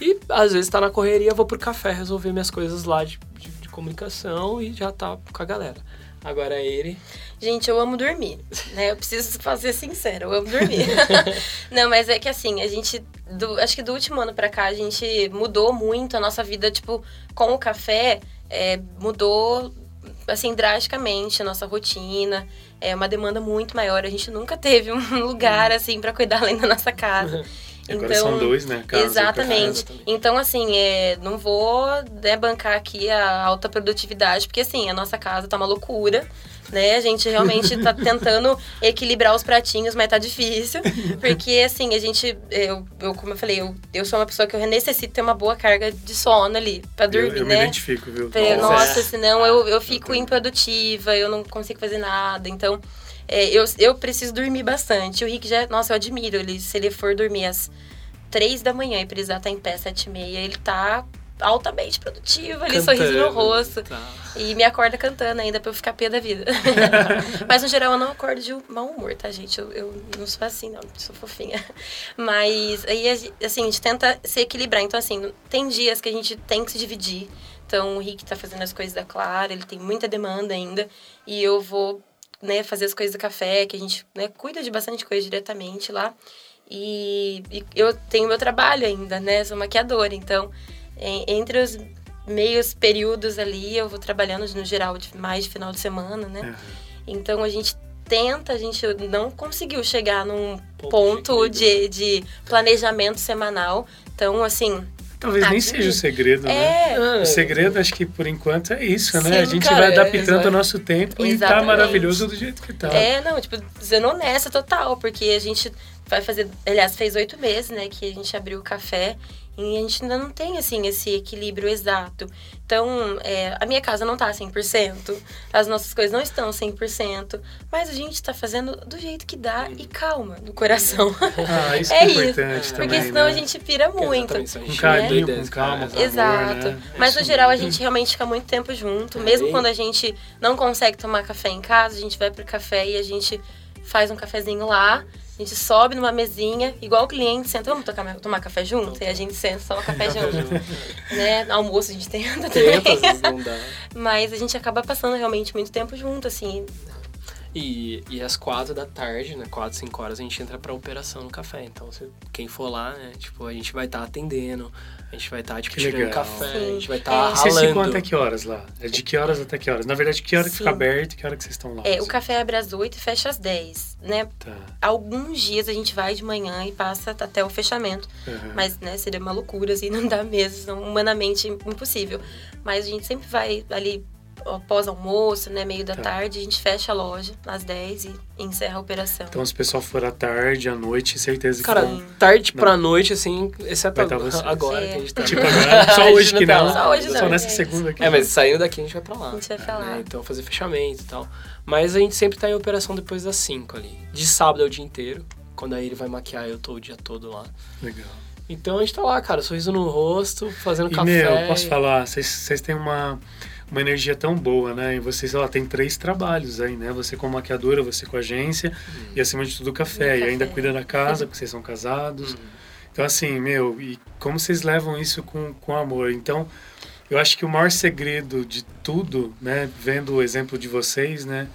E às vezes tá na correria, vou pro café resolver minhas coisas lá de, de, de comunicação e já tá com a galera. Agora ele. Gente, eu amo dormir, né? Eu preciso fazer sincero, eu amo dormir. Não, mas é que assim, a gente, do- acho que do último ano pra cá, a gente mudou muito a nossa vida, tipo, com o café, é, mudou, assim, drasticamente a nossa rotina. É uma demanda muito maior, a gente nunca teve um lugar, assim, pra cuidar além da nossa casa. Agora são dois, né? Casa Exatamente. exatamente. Então, assim, é, não vou né, bancar aqui a alta produtividade, porque, assim, a nossa casa tá uma loucura, né? A gente realmente tá tentando equilibrar os pratinhos, mas tá difícil. Porque, assim, a gente, eu, eu como eu falei, eu, eu sou uma pessoa que eu necessito ter uma boa carga de sono ali pra Eu, dormir, eu me né? identifico, viu? Nossa. nossa, senão eu, eu fico improdutiva, eu não consigo fazer nada. Então, é, eu, eu preciso dormir bastante. O Rick já, nossa, eu admiro ele. Se ele for dormir às três da manhã e precisar estar em pé às sete e meia, ele tá altamente produtivo, ali, sorriso no rosto. tá. E me acorda cantando ainda pra eu ficar pé da vida. Mas no geral eu não acordo de mau humor, tá, gente? Eu, eu não sou assim, não, sou fofinha. Mas aí, assim, a gente tenta se equilibrar. Então, assim, tem dias que a gente tem que se dividir. Então, o Rick tá fazendo as coisas da Clara, ele tem muita demanda ainda. E eu vou, né, fazer as coisas do café, que a gente né, cuida de bastante coisa diretamente lá. E, e eu tenho meu trabalho ainda, né? Sou maquiadora, então em- entre os meios períodos ali, eu vou trabalhando no geral de, mais de final de semana, né? Aham. Então a gente tenta, a gente não conseguiu chegar num Ponto ponto de de, de planejamento semanal. Então, assim, Talvez nem seja o segredo, né? é. Ah, O segredo, acho que por enquanto é isso, né? Sim, a gente cara, vai é, adaptando exato. o nosso tempo e tá Exatamente. maravilhoso do jeito que tá. É, não, tipo, sendo honesta total, porque a gente vai fazer, aliás, fez oito meses, né, que a gente abriu o café e a gente ainda não tem, assim, esse equilíbrio exato. Então, é, a minha casa não tá 100%, as nossas coisas não estão 100%, mas a gente tá fazendo do jeito que dá e calma no coração. Ah, isso É que é isso, importante também, Porque senão né? a gente pira muito. Com carinho, doidez, com calma, com amor, Exato. né? Mas no Isso geral a mesmo. gente realmente fica muito tempo junto. Mesmo Aí- quando a gente não consegue tomar café em casa, a gente vai pro café e a gente faz um cafezinho lá. A gente sobe numa mesinha, igual o cliente senta, vamos tocar, tomar café junto? E a gente senta, toma café junto. né? Almoço a gente tenta Tenta, às também. vezes não dá. Mas a gente acaba passando realmente muito tempo junto, assim. E, e às quatro da tarde, né? Quatro, cinco horas, a gente entra pra operação no café. Então, se, quem for lá, né? Tipo, a gente vai estar atendendo, a gente vai estar, tipo, Que tirando legal. café, Sim. a gente vai É. estar Vocês ficam ralando. até que horas lá? É de que horas até que horas? Na verdade, que hora que fica Sim. aberto e que hora que vocês estão lá? É, o assim? café abre às 8 e fecha às 10, né? Tá. Alguns dias a gente vai de manhã e passa até o fechamento. Aham. Mas, né, seria uma loucura, assim, não dá mesmo, humanamente impossível. Mas a gente sempre vai ali após almoço, né, meio da Tá. tarde, a gente fecha a loja às 10 e encerra a operação. Então, se o pessoal for à tarde, à noite, certeza que Cara, vão... tarde Não. pra noite, assim, exceto Vai tá vocês. agora É. que a gente tá. Tipo, agora, só hoje que tá não. lá. Só hoje não, Só nessa gente. segunda aqui. É, mas saindo daqui a gente vai pra lá. A gente vai falar. né? Então fazer fechamento e tal. Mas a gente sempre tá em operação depois das 5 ali. De sábado é o dia inteiro. Quando aí ele vai maquiar, eu tô o dia todo lá. Legal. Então a gente tá lá, cara, sorriso no rosto, fazendo E, café. meu, posso falar, vocês, vocês têm uma, uma energia tão boa, né? E vocês, ó, tem três trabalhos aí, né? Você como maquiadora, você com agência e, acima de tudo, café. E E ainda café. cuida da casa, porque vocês são casados. Uhum. Então, assim, meu, e como vocês levam isso com, com amor? Então, eu acho que o maior segredo de tudo, né? Vendo o exemplo de vocês, né?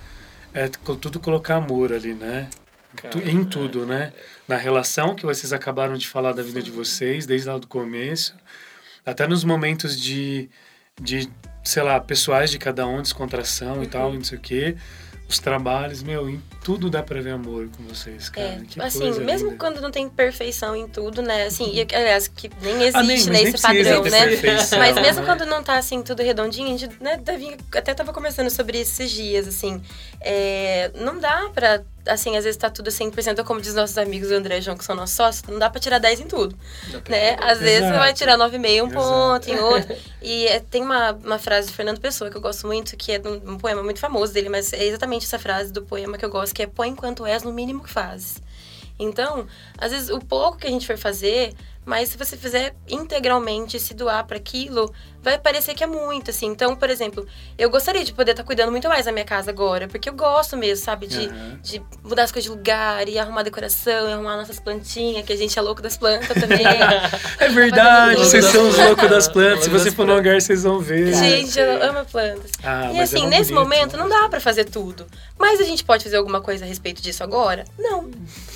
É tudo colocar amor ali, né? Cara, em é. tudo, né? Na relação que vocês acabaram de falar da vida de vocês, desde lá do começo, até nos momentos de, de sei lá, pessoais de cada um, descontração e tal, não sei o quê. os trabalhos, meu, em tudo dá pra ver amor com vocês, cara. É, assim, mesmo linda. quando não tem perfeição em tudo, né? Assim, e, aliás, que nem existe, Ah, nem- né, esse padrão, né? Mas mesmo né? quando não tá assim, tudo redondinho, a gente, né, Davi, até tava conversando sobre isso esses dias, assim. é, não dá pra, assim, às vezes tá tudo 100%, como diz nossos amigos o André e o João, que são nossos sócios, não dá pra tirar 10 em tudo, né? Às vezes você Exato. vai tirar 9,5 um Exato. ponto, em outro. E é, tem uma, uma frase do Fernando Pessoa que eu gosto muito, que é de um, um poema muito famoso dele, mas é exatamente essa frase do poema que eu gosto, que é põe enquanto és no mínimo que fazes. Então, às vezes, o pouco que a gente for fazer, mas se você fizer integralmente, se doar para aquilo, vai parecer que é muito, assim. Então, por exemplo, eu gostaria de poder estar cuidando muito mais da minha casa agora, porque eu gosto mesmo, sabe? De, Aham. de mudar as coisas de lugar e arrumar decoração, e arrumar nossas plantinhas, que a gente é louco das plantas também. É verdade, vocês são os loucos das plantas. Se você for no lugar, vocês vão ver. gente, eu amo plantas. Ah, e mas assim, é nesse bonito, momento né? não dá pra fazer tudo. Mas a gente pode fazer alguma coisa a respeito disso agora? Não.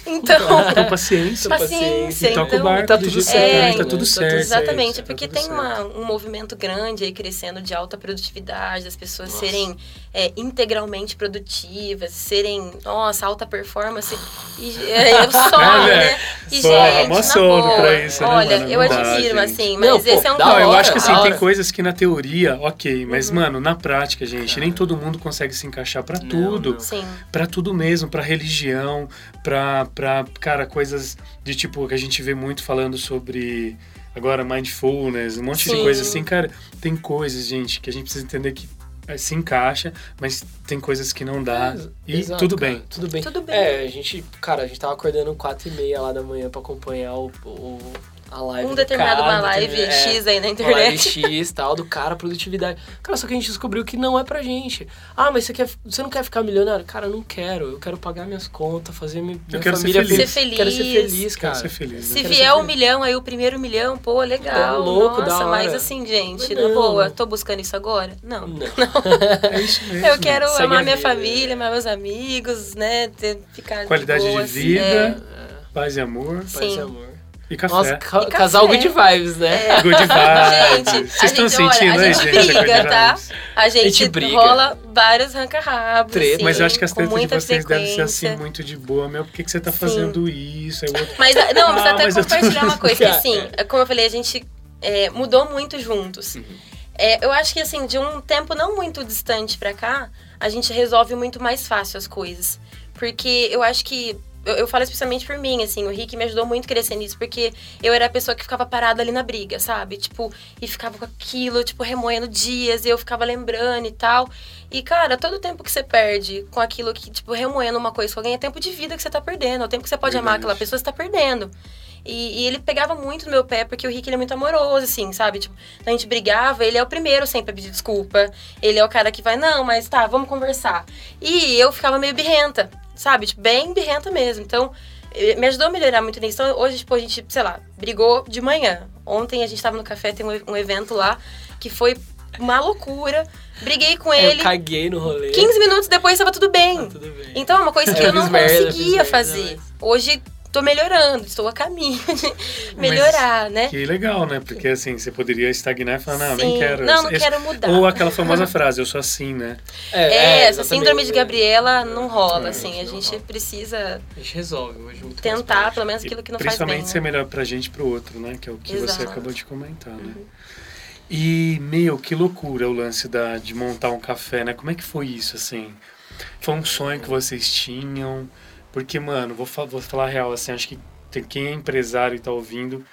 Então, Então, paciência. paciência, toca o então. barco tá do tudo jeito certo, né? tá tudo Tá certo. tudo Exatamente, Tá porque tudo tem uma, um movimento grande aí crescendo de alta produtividade, das pessoas Nossa. serem é, integralmente produtivas, serem, nossa, alta performance. E é, eu só, É, né? né? E, Só gente, sono boa, pra isso, né, Olha, mano? eu admiro, assim, mas Não, pô, esse é um Não, eu acho que assim, tem coisas que na teoria, ok, mas, Uhum. mano, na prática, gente, nem todo mundo consegue se encaixar pra Não, tudo. não. Sim, Pra tudo mesmo, pra religião, pra, pra, cara, coisas de tipo que a gente vê muito falando sobre agora mindfulness, um monte de Sim. coisas assim, cara, tem coisas, gente, que a gente precisa entender que eh, se encaixa, mas tem coisas que não dá e exato, tudo bem. Tudo bem. tudo bem. É, a gente, cara, a gente tava acordando 4 e meia lá da manhã pra acompanhar o, o- a live um do determinado cara, uma live é, X aí na Uma live internet. X tal, do cara, produtividade. Cara, só que a gente descobriu que não é pra gente. Ah, mas você, quer, você não quer ficar milionário? Cara, eu não quero. Eu quero pagar minhas contas, fazer minha, minha quero ser família feliz. Ser Quero ser feliz. feliz, Quero cara. ser feliz, né? Se quero vier ser um feliz. milhão, aí o primeiro milhão, pô, legal. É louco, da Nossa, mas assim, gente, Mas na não. boa, tô buscando isso agora? Não. Não. É isso mesmo. Eu quero Segue amar minha família, amar meus amigos, né? Ter, ficar de Qualidade de boa, assim, vida. é. Paz e amor Paz Sim. e amor. E café. Nossa, ca- E casal café. good vibes, né? Good vibes. Gente, Vocês estão a gente, olha, sentindo, a né, gente gente? a good briga, tá? A gente, gente briga. rola vários ranca-rabos, Treta. assim, Mas eu acho que as tretas de muita vocês devem ser assim muito de boa, meu. Por que, que você tá Sim. fazendo isso? Aí o outro, Mas, não, mas Ah, até mas eu tô- compartilhar uma coisa, que assim, é. como eu falei, a gente é, mudou muito juntos. É, eu acho que, assim, de um tempo não muito distante pra cá, a gente resolve muito mais fácil as coisas. Porque eu acho que. Eu, eu falo especialmente por mim, assim, o Rick me ajudou muito a crescer nisso, porque eu era a pessoa que ficava parada ali na briga, sabe? Tipo, e ficava com aquilo, tipo, remoendo dias, e eu ficava lembrando e tal. E, cara, todo o tempo que você perde com aquilo que, tipo, remoendo uma coisa com alguém, é tempo de vida que você tá perdendo. É o tempo que você pode amar Verdade. aquela pessoa, você tá perdendo. E, e ele pegava muito no meu pé, porque o Rick ele é muito amoroso, assim, sabe? Tipo, a gente brigava, ele é o primeiro sempre a pedir desculpa. Ele é o cara que vai, não, mas tá, vamos conversar. E eu ficava meio birrenta, sabe? Tipo, bem birrenta mesmo. Então, eh, me ajudou a melhorar muito nisso. Então, hoje, tipo, a gente, sei lá, brigou de manhã. Ontem a gente tava no café, tem um, evento lá, que foi uma loucura. Briguei com Eu ele. caguei no rolê. 15 minutos depois tava tudo bem. Tá tudo bem. Então é uma coisa que Eu eu não merda, conseguia merda, fazer. mas- Hoje tô melhorando, estou a caminho de melhorar, né? Que legal, né? Porque assim, você poderia estagnar e falar, não, nem Sim. quero. Não, não Esse- quero mudar. Ou aquela famosa frase, eu sou assim, né? É, essa exatamente. síndrome de Gabriela não rola, É, assim. A gente rola. precisa A gente resolve hoje muito tentar, pelo menos, aquilo que não faz bem. Principalmente ser Né? melhor pra gente e pro outro, né? Que é o que você Exato. Uhum. acabou de comentar, né? E, meu, que loucura o lance da, de montar um café, né? Como é que foi isso, assim? Foi um sonho que vocês tinham? Porque, mano, vou, fa- vou falar a real, assim, acho que tem, quem é empresário e tá ouvindo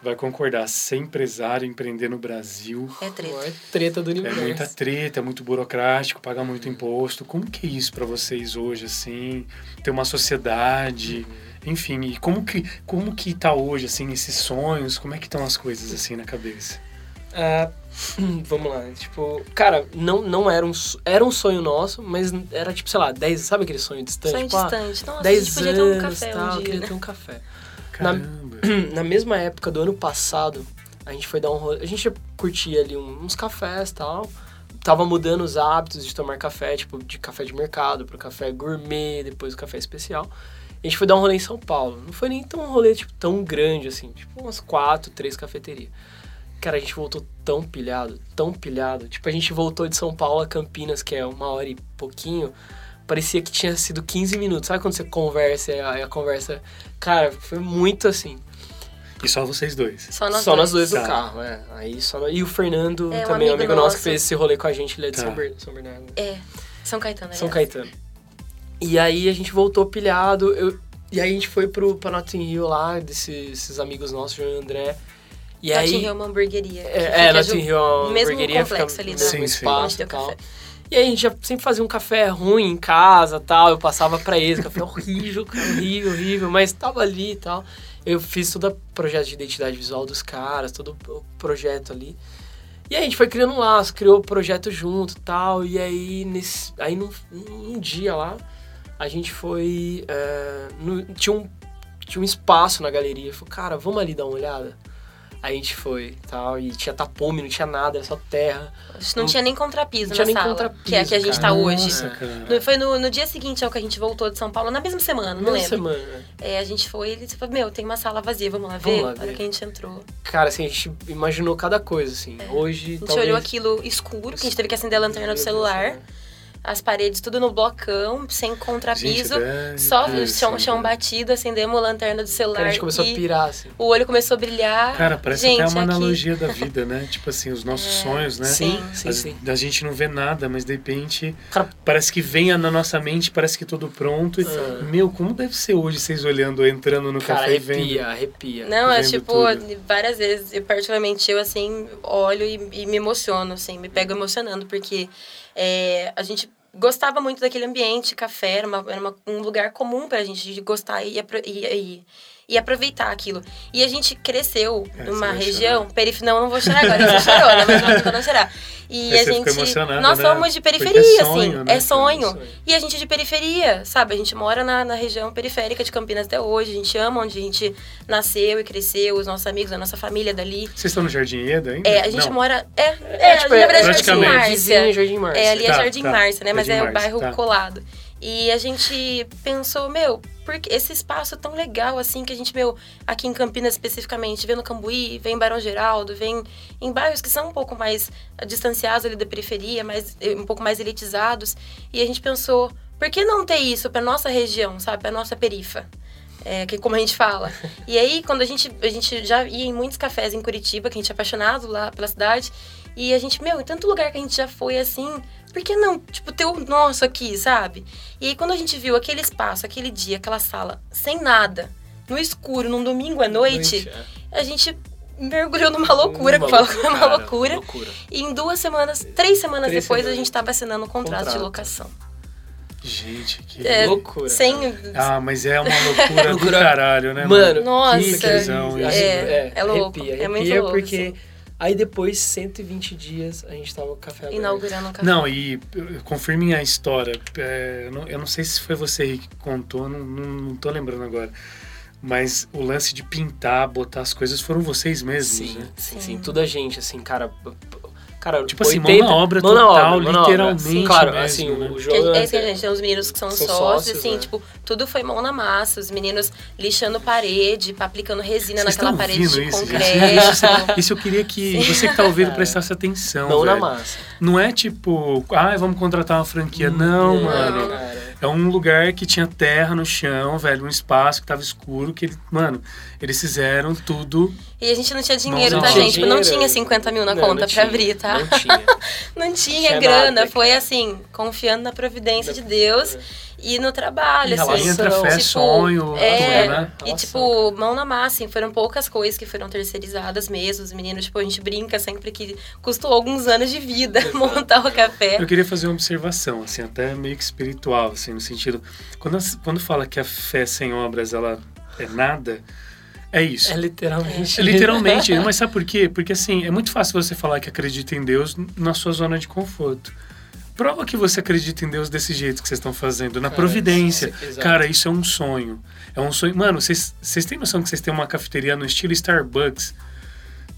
vai concordar. Ser empresário, empreender no Brasil, É A treta. maior treta do é universo. muita treta, é muito burocrático, pagar muito imposto. Como que é isso pra vocês hoje, assim? Ter uma sociedade, enfim, e como que, como que tá hoje, assim, esses sonhos? Como é que estão as coisas, assim, na cabeça? Ah, vamos lá, tipo, cara, não, não era um, era um sonho nosso, mas era tipo, sei lá, 10, sabe aquele sonho distante? Sonho tipo, ah, distante. Nossa, a 10 gente podia ter um anos, café tal, um dia, queria né? ter um café. Caramba! Na mesma época do ano passado, a gente foi dar um rolê, a gente curtia ali uns cafés e tal, tava mudando os hábitos de tomar café, tipo, de café de mercado pro café gourmet, depois o café especial. A gente foi dar um rolê em São Paulo. Não foi nem tão um rolê, tipo, tão grande assim. Tipo, umas quatro, três cafeterias. Cara, a gente voltou tão pilhado, tão pilhado. Tipo, a gente voltou de São Paulo a Campinas, que é uma hora e pouquinho, parecia que tinha sido 15 minutos. Sabe quando você conversa e a, e a conversa. Cara, foi muito assim. E só vocês dois. Só nós só dois. nós dois no Tá. carro, é. Aí só nós- E o Fernando É, um também, um amigo amigo nosso nosso. que fez esse rolê com a gente, ele é de Tá. São, Ber- São Bernardo. É, São Caetano, São aliás. Caetano. E aí a gente voltou pilhado. Eu, e aí a gente foi pro, pra Notting Hill lá, desses esses amigos nossos, João e André. E Notting aí. Hill é uma hamburgueria. É, é Notting Hill é uma mesmo hamburgueria, complexo fica ali da- Sim, mesmo espaço e tal. E aí a gente já sempre fazia um café ruim em casa tal. Eu passava pra eles, café horrível, cara, horrível, horrível, mas tava ali e tal. Eu fiz todo o projeto de identidade visual dos caras, todo o projeto ali. E aí a gente foi criando um laço, criou o projeto junto e tal. E aí, nesse, aí num, num dia lá, a gente foi. é, no- tinha, um, tinha um espaço na galeria. Falei, cara, vamos ali dar uma olhada? Aí a gente foi e tal. E tinha tapume, não tinha nada, era só terra. Não tinha nem contrapiso Não tinha na nem sala, contrapiso, que é a que a gente cara. tá hoje. Nossa, cara. Foi no, no dia seguinte ao que a gente voltou de São Paulo, na mesma semana, não Meia lembro. semana. né? É, a gente foi e ele falou, meu, tem uma sala vazia, vamos lá Vamos ver? lá Na hora ver. que a gente entrou. Cara, assim, a gente imaginou cada coisa, assim. Hoje, É. A gente talvez... olhou aquilo escuro, que a gente teve que acender a lanterna do celular. As paredes tudo no blocão, sem contrapiso. Gente, é só o chão, chão batido, acendemos a lanterna do celular. Cara, a gente começou e a pirar, assim. O olho começou a brilhar. Cara, parece gente, até uma aqui- analogia da vida, né? Tipo assim, os nossos sonhos, né? Sim, sim, As- sim. A gente não vê nada, mas de repente Cara, parece que vem na nossa mente, parece que tudo pronto. E, Ah. Meu, como deve ser hoje vocês olhando, entrando no cara, café e vendo? arrepia, arrepia. Não, é tipo, tudo. várias vezes, particularmente eu assim, olho e, e me emociono, assim, me pego emocionando, porque é, a gente gostava muito daquele ambiente, café, era, uma, era uma- um lugar comum pra gente de gostar e, e, e, e aproveitar aquilo. E a gente cresceu É, numa região, perif... não, eu não vou chorar agora, você chorou, né? Mas não não chorar. E Aí a você gente, nós né? somos de é periferia, sonho, assim, né, é sonho. cara? Sonho. E a gente é de periferia, sabe? A gente mora na, na região periférica de Campinas até hoje. A gente ama onde a gente nasceu e cresceu, os nossos amigos, a nossa família dali. Vocês estão no Jardim Eda ainda? É, a gente Não. mora. É, é, tipo, na verdade, Jardim praticamente. Vizinho, Márcia. Jardim Márcia. É, ali é Tá, Jardim tá. Márcia, né? Mas Jardim é o bairro tá. colado. E a gente pensou, meu, porque esse espaço tão legal, assim, que a gente, meu, aqui em Campinas especificamente, vem no Cambuí, vem em Barão Geraldo, vem em bairros que são um pouco mais distanciados ali da periferia, mais, um pouco mais elitizados. E a gente pensou, por que não ter isso pra nossa região, sabe? Pra nossa perifa. É, que como a gente fala. E aí, quando a gente, a gente já ia em muitos cafés em Curitiba, que a gente é apaixonado lá pela cidade, e a gente, meu, em tanto lugar que a gente já foi assim, por que não, tipo, ter o nosso aqui, sabe? E aí, quando a gente viu aquele espaço, aquele dia, aquela sala, sem nada, no escuro, num domingo à noite, é. a gente mergulhou numa loucura, que é uma loucura. loucura. E em duas semanas, três semanas Três depois, a semanas. gente tava assinando um contrato, de Contrato. locação. Gente, que. É, loucura. Sem. Ah, mas é uma loucura do Loucura. caralho, né? Mano, Nossa. que tesão isso. É, é louco, Arrepia, é muito arrepia louco, porque assim. Aí depois, 120 dias, a gente tava com o café aberto. Inaugurando um café. Não, e confirmem a história. É, eu não- eu não sei se foi você Henrique, que contou, não, não, não tô lembrando agora. Mas o lance de pintar, botar as coisas foram vocês mesmos, Sim, né? sim, Sim. sim. Toda a gente, assim, cara... Cara, Tipo assim, mão na obra mão na total, mão na literalmente Sim, claro, mesmo, assim, né? o Que João... é isso que a gente tem os meninos que são, São sócios, sócios, assim, né? tipo, tudo foi mão na massa, os meninos lixando parede, aplicando resina Vocês naquela parede de isso, gente? concreto. Isso eu queria que você que tá ouvindo prestasse atenção. Mão na velho. massa. Não é tipo, ah, vamos contratar uma franquia. Não, Não, mano. cara. É um lugar que tinha terra no chão, velho, um espaço que tava escuro, que, ele- mano, eles fizeram tudo. E a gente não tinha dinheiro, Não, tá, não gente? Tipo, não tinha 50 mil na Não, conta não pra tinha, abrir, tá? Não tinha. Não tinha Tinha grana, nada. foi assim, confiando na providência de Deus e no trabalho, assim. Entra fé, tipo, sonho, é, tudo, né? E, tipo, mão na massa, assim, foram poucas coisas que foram terceirizadas mesmo. Os meninos, tipo, a gente brinca sempre que custou alguns anos de vida montar o café. Eu queria fazer uma observação, assim, até meio que espiritual, assim, no sentido. Quando, quando fala que a fé sem obras, ela é nada, é isso. É literalmente. Literalmente, mas sabe por quê? Porque assim, é muito fácil você falar que acredita em Deus na sua zona de conforto. Prova que você acredita em Deus desse jeito que vocês estão fazendo, na Cara, providência. sim, exato. Cara, isso é um sonho. É um sonho. Mano, vocês vocês têm noção que vocês têm uma cafeteria no estilo Starbucks?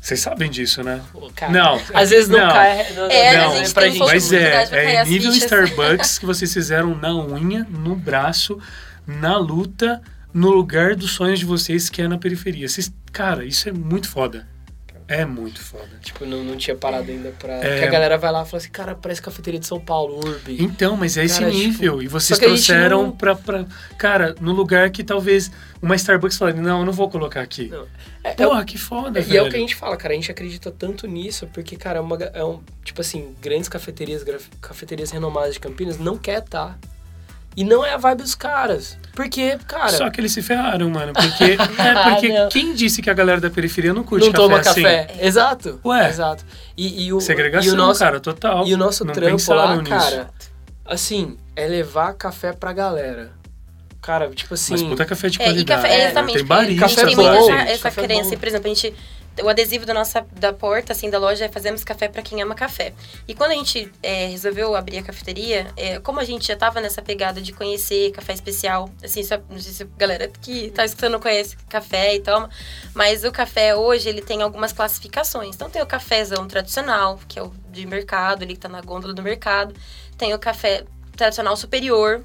Vocês sabem disso, né? Pô, cara, Não. Às vezes não, Não. cai. Não, É, a não, gente pra tem um pouco Mas é, pra é nível fichas. Starbucks que vocês fizeram na unha, no braço, na luta, no lugar dos sonhos de vocês, que é na periferia. Vocês, cara, isso é muito foda. É muito foda. Tipo, não, não tinha parado ainda pra. É. Porque a galera vai lá e fala assim, cara, parece cafeteria de São Paulo, Urb. Então, mas é esse Cara, nível. tipo, e vocês trouxeram não- pra, pra. Cara, no lugar que talvez uma Starbucks falaria, não, eu não vou colocar aqui. Não. É, é Porra, que foda, É, velho. e é o que a gente fala, cara, a gente acredita tanto nisso, porque, cara, é uma, é um, tipo assim, grandes cafeterias, graf- cafeterias renomadas de Campinas não quer tá. E não é a vibe dos caras. Porque, cara, Só que eles se ferraram, mano. Porque, é porque Não. quem disse que a galera da periferia não curte não café toma assim? café. Exato. Ué. Exato. E, e o, Segregação, e o nosso, cara, total. E o nosso não trampo lá, nisso. cara, assim, é levar café pra galera. Cara, tipo assim... Mas puta café de É, e qualidade. café, né? exatamente. Tem barista a gente Café tem gente, essa, essa café crença. bom. Por exemplo, a gente. O adesivo da nossa da porta, assim, da loja é fazemos café para quem ama café. E quando a gente é, resolveu abrir a cafeteria, é, como a gente já tava nessa pegada de conhecer café especial, assim, só, não sei se a galera que tá escutando conhece café e toma, mas o café hoje ele tem algumas classificações. Então tem o cafezão tradicional, que é o de mercado, ele que tá na gôndola do mercado. Tem o café tradicional superior,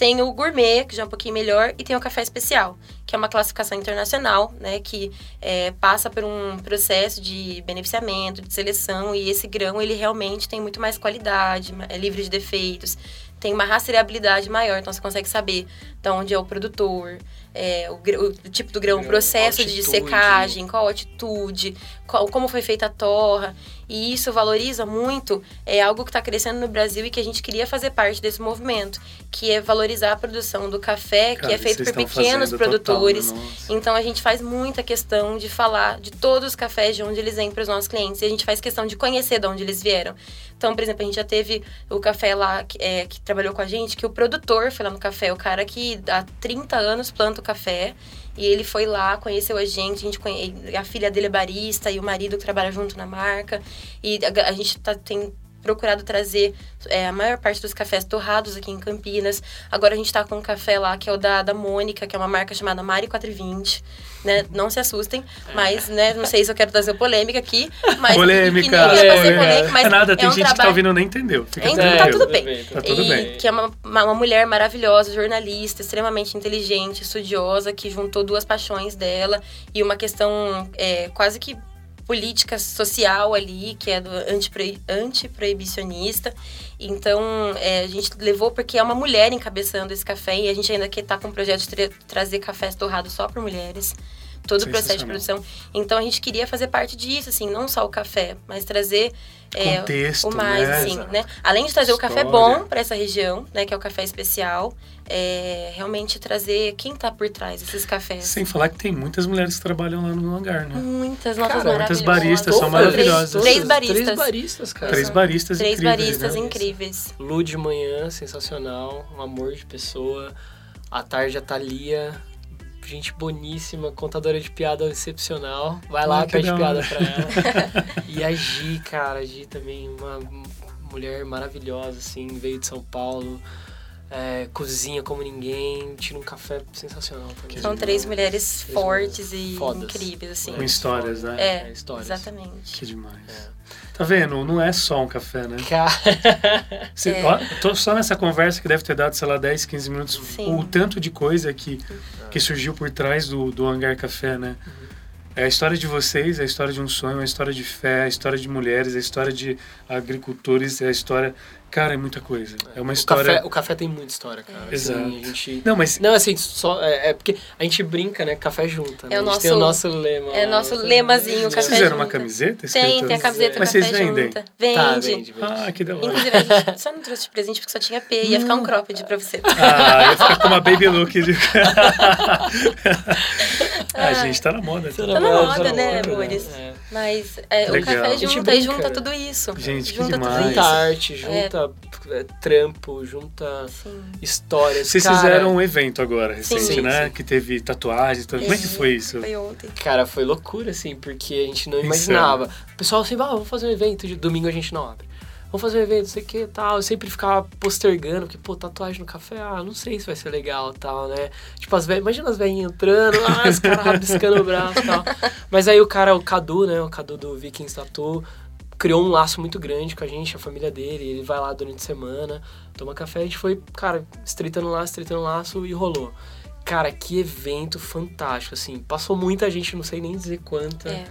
tem o gourmet, que já é um pouquinho melhor, e tem o café especial, que é uma classificação internacional, né, que é, passa por um processo de beneficiamento, de seleção, e esse grão, ele realmente tem muito mais qualidade, é livre de defeitos, tem uma rastreabilidade maior, então você consegue saber de onde é o produtor, é, o, o tipo do grão, o processo de altitude. secagem, qual a altitude, qual- como foi feita a torra, e isso valoriza muito, é algo que está crescendo no Brasil e que a gente queria fazer parte desse movimento, que é valorizar a produção do café, que Cara, é feito por pequenos fazendo total, produtores. nossa. Então a gente faz muita questão de falar de todos os cafés de onde eles vêm para os nossos clientes. E a gente faz questão de conhecer de onde eles vieram. Então, por exemplo, a gente já teve o café lá que, é, que trabalhou com a gente, que o produtor foi lá no café, o cara que há 30 anos planta o café. E ele foi lá, conheceu a gente, a, gente conhe... a filha dele é barista e o marido que trabalha junto na marca. E a, gente tá, tem procurado trazer é, a maior parte dos cafés torrados aqui em Campinas. Agora a gente tá com um café lá que é o da, da Mônica, que é uma marca chamada Mari 420. Né? Não se assustem, mas né, não sei se eu quero trazer polêmica aqui. Mas Polêmica. Que nem é polêmica. polêmica, mas é nada, tem é um gente que tá trabalho... ouvindo e nem entendeu. Fica Então, tranquilo. tá tudo bem. Tá tudo e bem. que é uma, uma, uma mulher maravilhosa, jornalista, extremamente inteligente, estudiosa, que juntou duas paixões dela e uma questão é, quase que política social ali, que é do antiproi- antiproibicionista. Então, é, a gente levou porque é uma mulher encabeçando esse café e a gente ainda quer estar com um projeto de tra- trazer cafés torrados só para mulheres. Todo o processo de produção. Então, a gente queria fazer parte disso, assim, não só o café, mas trazer é, Contexto, o mais, né? assim, Exato. né? Além de trazer o café História. bom para essa região, né, que é o café especial, é, realmente trazer quem tá por trás desses cafés. Sem falar que tem muitas mulheres que trabalham lá no hangar, né? Muitas nossas Cara, muitas maravilhosas. baristas são maravilhosas. todas, Três baristas. Três baristas, cara. Três baristas Três incríveis, baristas né? incríveis. Lu de manhã, sensacional, um amor de pessoa. À tarde a Thalia, gente boníssima, contadora de piada excepcional. Vai lá, Ah, pede da piada pra ela. e a Gi, cara, a Gi também, uma mulher maravilhosa, assim, veio de São Paulo. É, cozinha como ninguém, tira um café sensacional também. São três mulheres Três fortes e fodas. incríveis, assim. Com histórias, né? É, É, histórias. exatamente. Que demais. É. Tá vendo? Não é só um café, né? Cara, Você, É. ó, tô só nessa conversa que deve ter dado, sei lá, 10, 15 minutos. Sim. O tanto de coisa que, que surgiu por trás do, do Hangar Café, né? É a história de vocês, é a história de um sonho, é a história de fé, é a história de mulheres, é a história de agricultores, é a história. Cara, é muita coisa. É uma o, história. café, o café tem muita história, cara. Exato. Assim, a gente... Não, mas Não, assim, só, é, é porque a gente brinca, né? Café junta. né? É o a gente tem o nosso- nosso lema. é lá. nosso lemazinho, vocês fizeram uma junta. camiseta? Tem, tem a camiseta Mas Café vocês vendem? Junta. Vende. Tá, vende, vende. Ah, que da hora. Inclusive, a gente só não trouxe de presente porque só tinha P. Ia ficar um cropped pra você. Ah, ia ficar com uma baby look. De... ah, gente, tá na moda. Tá Tá na moda, moda, tá na né, moda, amores? É. Mas é, o café junta e junta tudo isso. Gente, que junta demais. tudo Junta isso. arte, junta é, trampo, junta Sim. histórias. Vocês cara, fizeram um evento agora, recente, Sim, né? sim. Que teve tatuagem e tudo. Como é que foi isso? Foi ontem. Cara, foi loucura, assim, porque a gente não Insano. imaginava. O pessoal assim, ah, vamos fazer um evento, de domingo a gente não abre. Vamos fazer um evento, não sei o que tal. Eu sempre ficava postergando, porque, pô, tatuagem no café, ah, não sei se vai ser legal tal, né? Tipo, as velhas, imagina as velhinhas entrando, ah, os caras rabiscando o braço e tal. Mas aí o cara, o Cadu, né, o Cadu do Vikings Tattoo, criou um laço muito grande com a gente, a família dele. Ele vai lá durante a semana, toma café. A gente foi, cara, estreitando laço, estreitando laço e rolou. Cara, que evento fantástico, assim. Passou muita gente, não sei nem dizer quanta. É.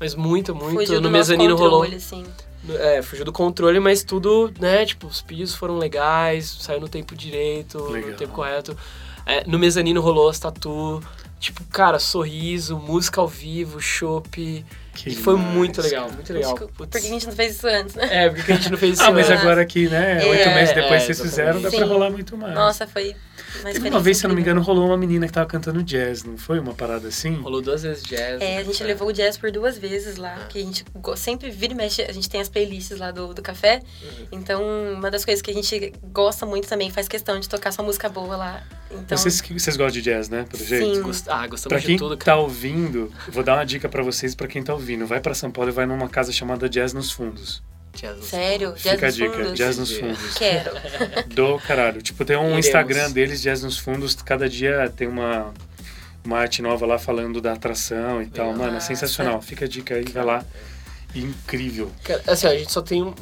Mas muito, muito. Fugiu do no nosso mezanino rolou. controle, assim. É, fugiu do controle, mas tudo, né? Tipo, os pedidos foram legais, saiu no tempo direito, Legal. no tempo correto. É, no mezanino rolou as tatu. Tipo, cara, sorriso, música ao vivo, chopp. Que E foi demais, muito legal, cara. muito legal. Por que a gente não fez isso antes, né? É, porque a gente não fez isso Ah, mas antes. agora aqui, né? É, Oito meses depois é, vocês fizeram, dá pra exatamente. rolar muito mais. Nossa, foi uma Teve uma vez, se eu não me engano, rolou uma menina que tava cantando jazz, não foi? Uma parada assim? Rolou duas vezes jazz. É, a né, gente cara? levou o jazz por duas vezes lá, Ah. que a gente sempre vira e mexe, a gente tem as playlists lá do, do café. Uhum. Então, uma das coisas que a gente gosta muito também, faz questão de tocar sua música boa lá. Então, Vocês, vocês gostam de jazz, né? Pelo jeito? Sim. Gost- Ah, gostamos Pra quem de tudo, tá cara. ouvindo, eu vou dar uma dica pra vocês, pra quem tá ouvindo. Vai pra São Paulo e vai numa casa chamada Jazz nos Fundos. Jazz no sério, jazz Fica a nos dica, fundos? Jazz nos. Fundos. Quero. Do caralho. Tipo, tem um Iremos. Instagram deles, Jazz nos Fundos, cada dia tem uma, uma arte nova lá falando da atração e tal. Legal. Mano, é sensacional. Fica a dica aí, vai lá. Incrível. Cara, Assim, a gente só tem um-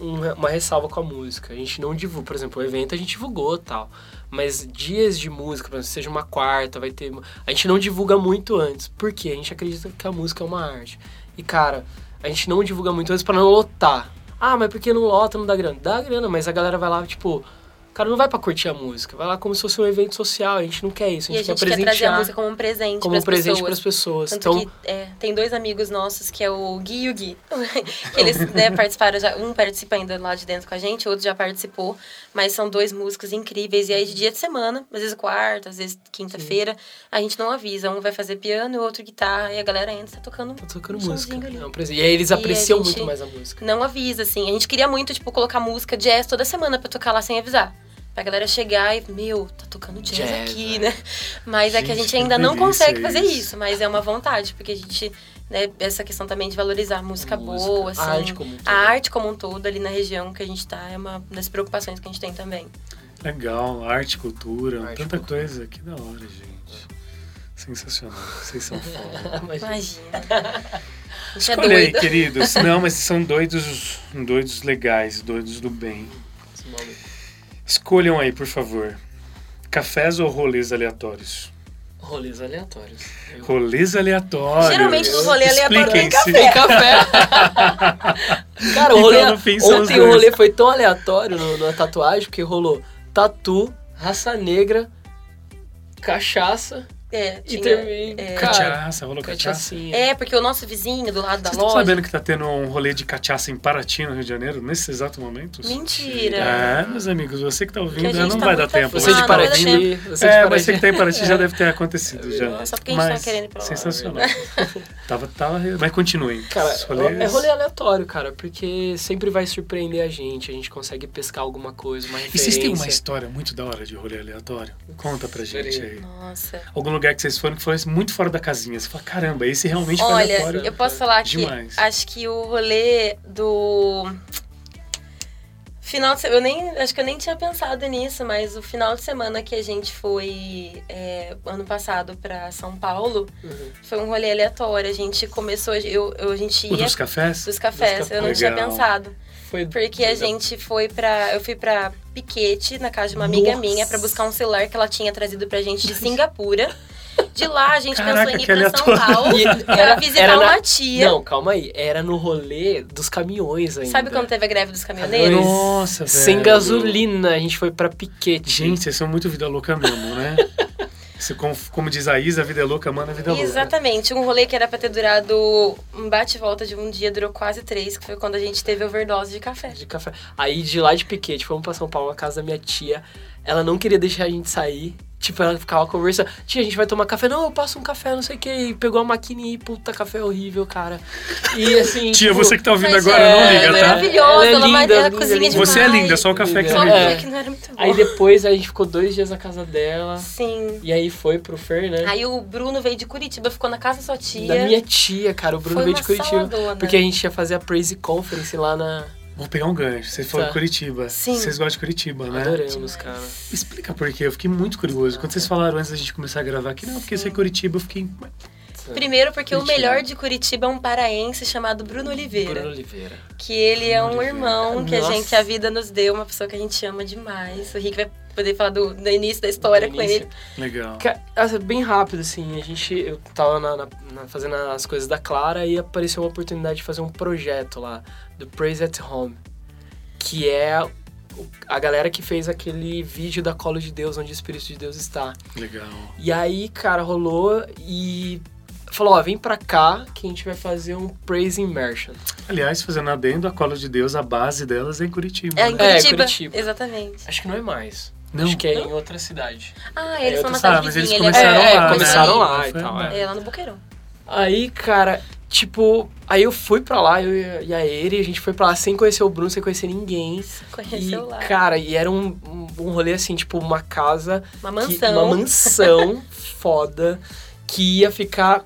um- uma ressalva com a música. A gente não divulga, por exemplo, o evento a gente divulgou tal. Mas dias de música, por exemplo, seja uma quarta, vai ter. A gente não divulga muito antes. Por quê? A gente acredita que a música é uma arte. E, cara, a gente não divulga muito antes pra não lotar. Ah, mas por que não lota, não dá grana? Dá grana, mas a galera vai lá, tipo. O cara não vai pra curtir a música, vai lá como se fosse um evento social. A gente não quer isso, a E a gente, gente quer quer trazer a música como um presente como um presente para as pessoas. Tanto Então, que é, tem dois amigos nossos, que é o Gui e o Gui. que eles né, participaram já. Um participa ainda lá de dentro com a gente, o outro já participou. Mas são dois músicos incríveis. E aí, de dia de semana, às vezes quarta, às vezes quinta-feira, a gente não avisa. Um vai fazer piano e o outro guitarra. E a galera entra tá tocando. tá tocando um música. ali. E aí eles E apreciam gente- muito mais a música. Não avisa, assim. A gente queria muito, tipo, colocar música jazz toda semana pra tocar lá sem avisar. Pra galera chegar e, meu, tá tocando jazz, Jazz, aqui, né? né? Mas é que a Gente, gente ainda não consegue fazer isso. isso, mas é uma vontade, porque a gente, né, essa questão também de valorizar a música, Música, boa, a assim. arte como um todo. A arte como um todo ali na região que a gente tá é uma das preocupações que a gente tem também. Legal, arte, cultura, Arte, tanta cultura. coisa. Que da hora, gente. Sensacional. Vocês são foda. Imagina. A gente é Olha aí, queridos. Não, mas são doidos, doidos legais, doidos do bem. Escolham aí, por favor. Cafés ou rolês aleatórios? Rolês aleatórios. Eu- Rolês aleatórios. Geralmente nos rolês aleatórios tem Expliquem-se. Tem café. Cara, o Então, rolê, os ontem o rolê foi tão aleatório no, na tatuagem, porque rolou tatu, raça negra, cachaça É, e tinha- terminei. é. Cachaça, rolou cachaça. É, porque o nosso vizinho do lado da Vocês estão loja. sabendo que tá tendo um rolê de cachaça em Paraty, no Rio de Janeiro, nesse exato momento? Mentira. É, meus amigos, você que tá ouvindo, Que não tá vai dar tempo. Você Ah, de dar Paraty, você de É, Paraty. você que tá em Paraty já deve ter acontecido já. Só porque a gente Mas tá querendo ir pra lá. Sensacional. tava, tava, mas continuem. Cara, rolês- é rolê aleatório, cara, porque sempre vai surpreender a gente, a gente consegue pescar alguma coisa, uma E referência. vocês têm uma história muito da hora de rolê aleatório? Conta pra gente aí. Nossa. Algum lugar que vocês foram que foi muito fora da casinha. Você fala, caramba, esse realmente foi Olha, aleatório. eu posso falar que Demais. acho que o rolê do final de semana, eu nem acho que eu nem tinha pensado nisso, mas o final de semana que a gente foi é, ano passado pra São Paulo Uhum. foi um rolê aleatório. A gente começou, eu, eu- a gente O ia dos cafés? dos cafés, Dos eu não cafés. tinha Legal. pensado. Foi Porque a gente foi pra. Eu fui pra Piquete, na casa de uma amiga Nossa. minha, pra buscar um celular que ela tinha trazido pra gente de Singapura. De lá a gente Caraca, pensou em ir pra São. Paulo E pra visitar era na- uma tia. Não, calma aí. Era no rolê dos caminhões ainda. Sabe quando teve a greve dos caminhoneiros? Nossa, velho. Sem gasolina, a gente foi pra Piquete. Gente, vocês são muito vida louca mesmo, né? Como, como diz a Isa, a vida é louca, mano, a vida é louca. Exatamente, um rolê que era pra ter durado um bate e volta de um dia, durou quase três, que foi quando a gente teve overdose de café. de café. Aí de lá de Piquete, fomos pra São Paulo, na casa da minha tia. Ela não queria deixar a gente sair. Tipo, ela ficava conversando. Tia, a gente vai tomar café. Não, eu passo um café, não sei o que. E pegou a maquininha e puta, café horrível, cara. E assim. Tia, tipo, você que tá ouvindo agora, é, não liga, é tá? maravilhosa, Ela é ela, linda, ela linda, cozinha linda. demais. Você é linda, só o café que É. você Só o me café que não era muito bom. Aí depois a gente ficou dois dias na casa dela. Sim. E aí foi pro Fer, né? Aí o Bruno veio de Curitiba, ficou na casa da sua tia. Da minha tia, cara. O Bruno Foi veio de Curitiba. saladona. Porque a gente ia fazer a Praise Conference lá na. Vou pegar um gancho. Vocês foram Tá. de Curitiba. Sim. Vocês gostam de Curitiba, né? Adoramos, cara. Explica por quê. Eu fiquei muito curioso. Quando vocês falaram antes da gente começar a gravar aqui, não, porque isso é Curitiba, eu fiquei. Primeiro porque o Curitiba. melhor de Curitiba é um paraense chamado Bruno Oliveira. Bruno Oliveira. Que ele é um Bruno irmão que a Nossa. gente, a vida nos deu, uma pessoa que a gente ama demais. O Rick vai poder falar do, do início da história Do com início. ele. Legal. Assim, Bem rápido, assim, a gente, eu tava na- na- fazendo as coisas da Clara e apareceu uma oportunidade de fazer um projeto lá, do Praise at Home, que é a galera que fez aquele vídeo da Colo de Deus, onde o Espírito de Deus está. Legal. E aí, cara, rolou e falou, ó, vem pra cá que a gente vai fazer um Praise Immersion. Aliás, fazendo adendo, a Cola de Deus, a base delas é em Curitiba. É, em né? É, Curitiba. Curitiba. Exatamente. Acho que não é mais. Não. Acho que é em outra cidade. Ah, eles É, outros- Ah, cidade mas eles começaram É, é, lá, começaram né? lá e Foi- tal, é, é lá no Boqueirão. Aí, cara, tipo, aí eu fui pra lá, eu e a- a Eri, a gente foi pra lá sem conhecer o Bruno, sem conhecer ninguém. Conheceu e, lá. cara, e era um, um, rolê assim, tipo, uma casa. Uma que- mansão. uma mansão foda que ia ficar,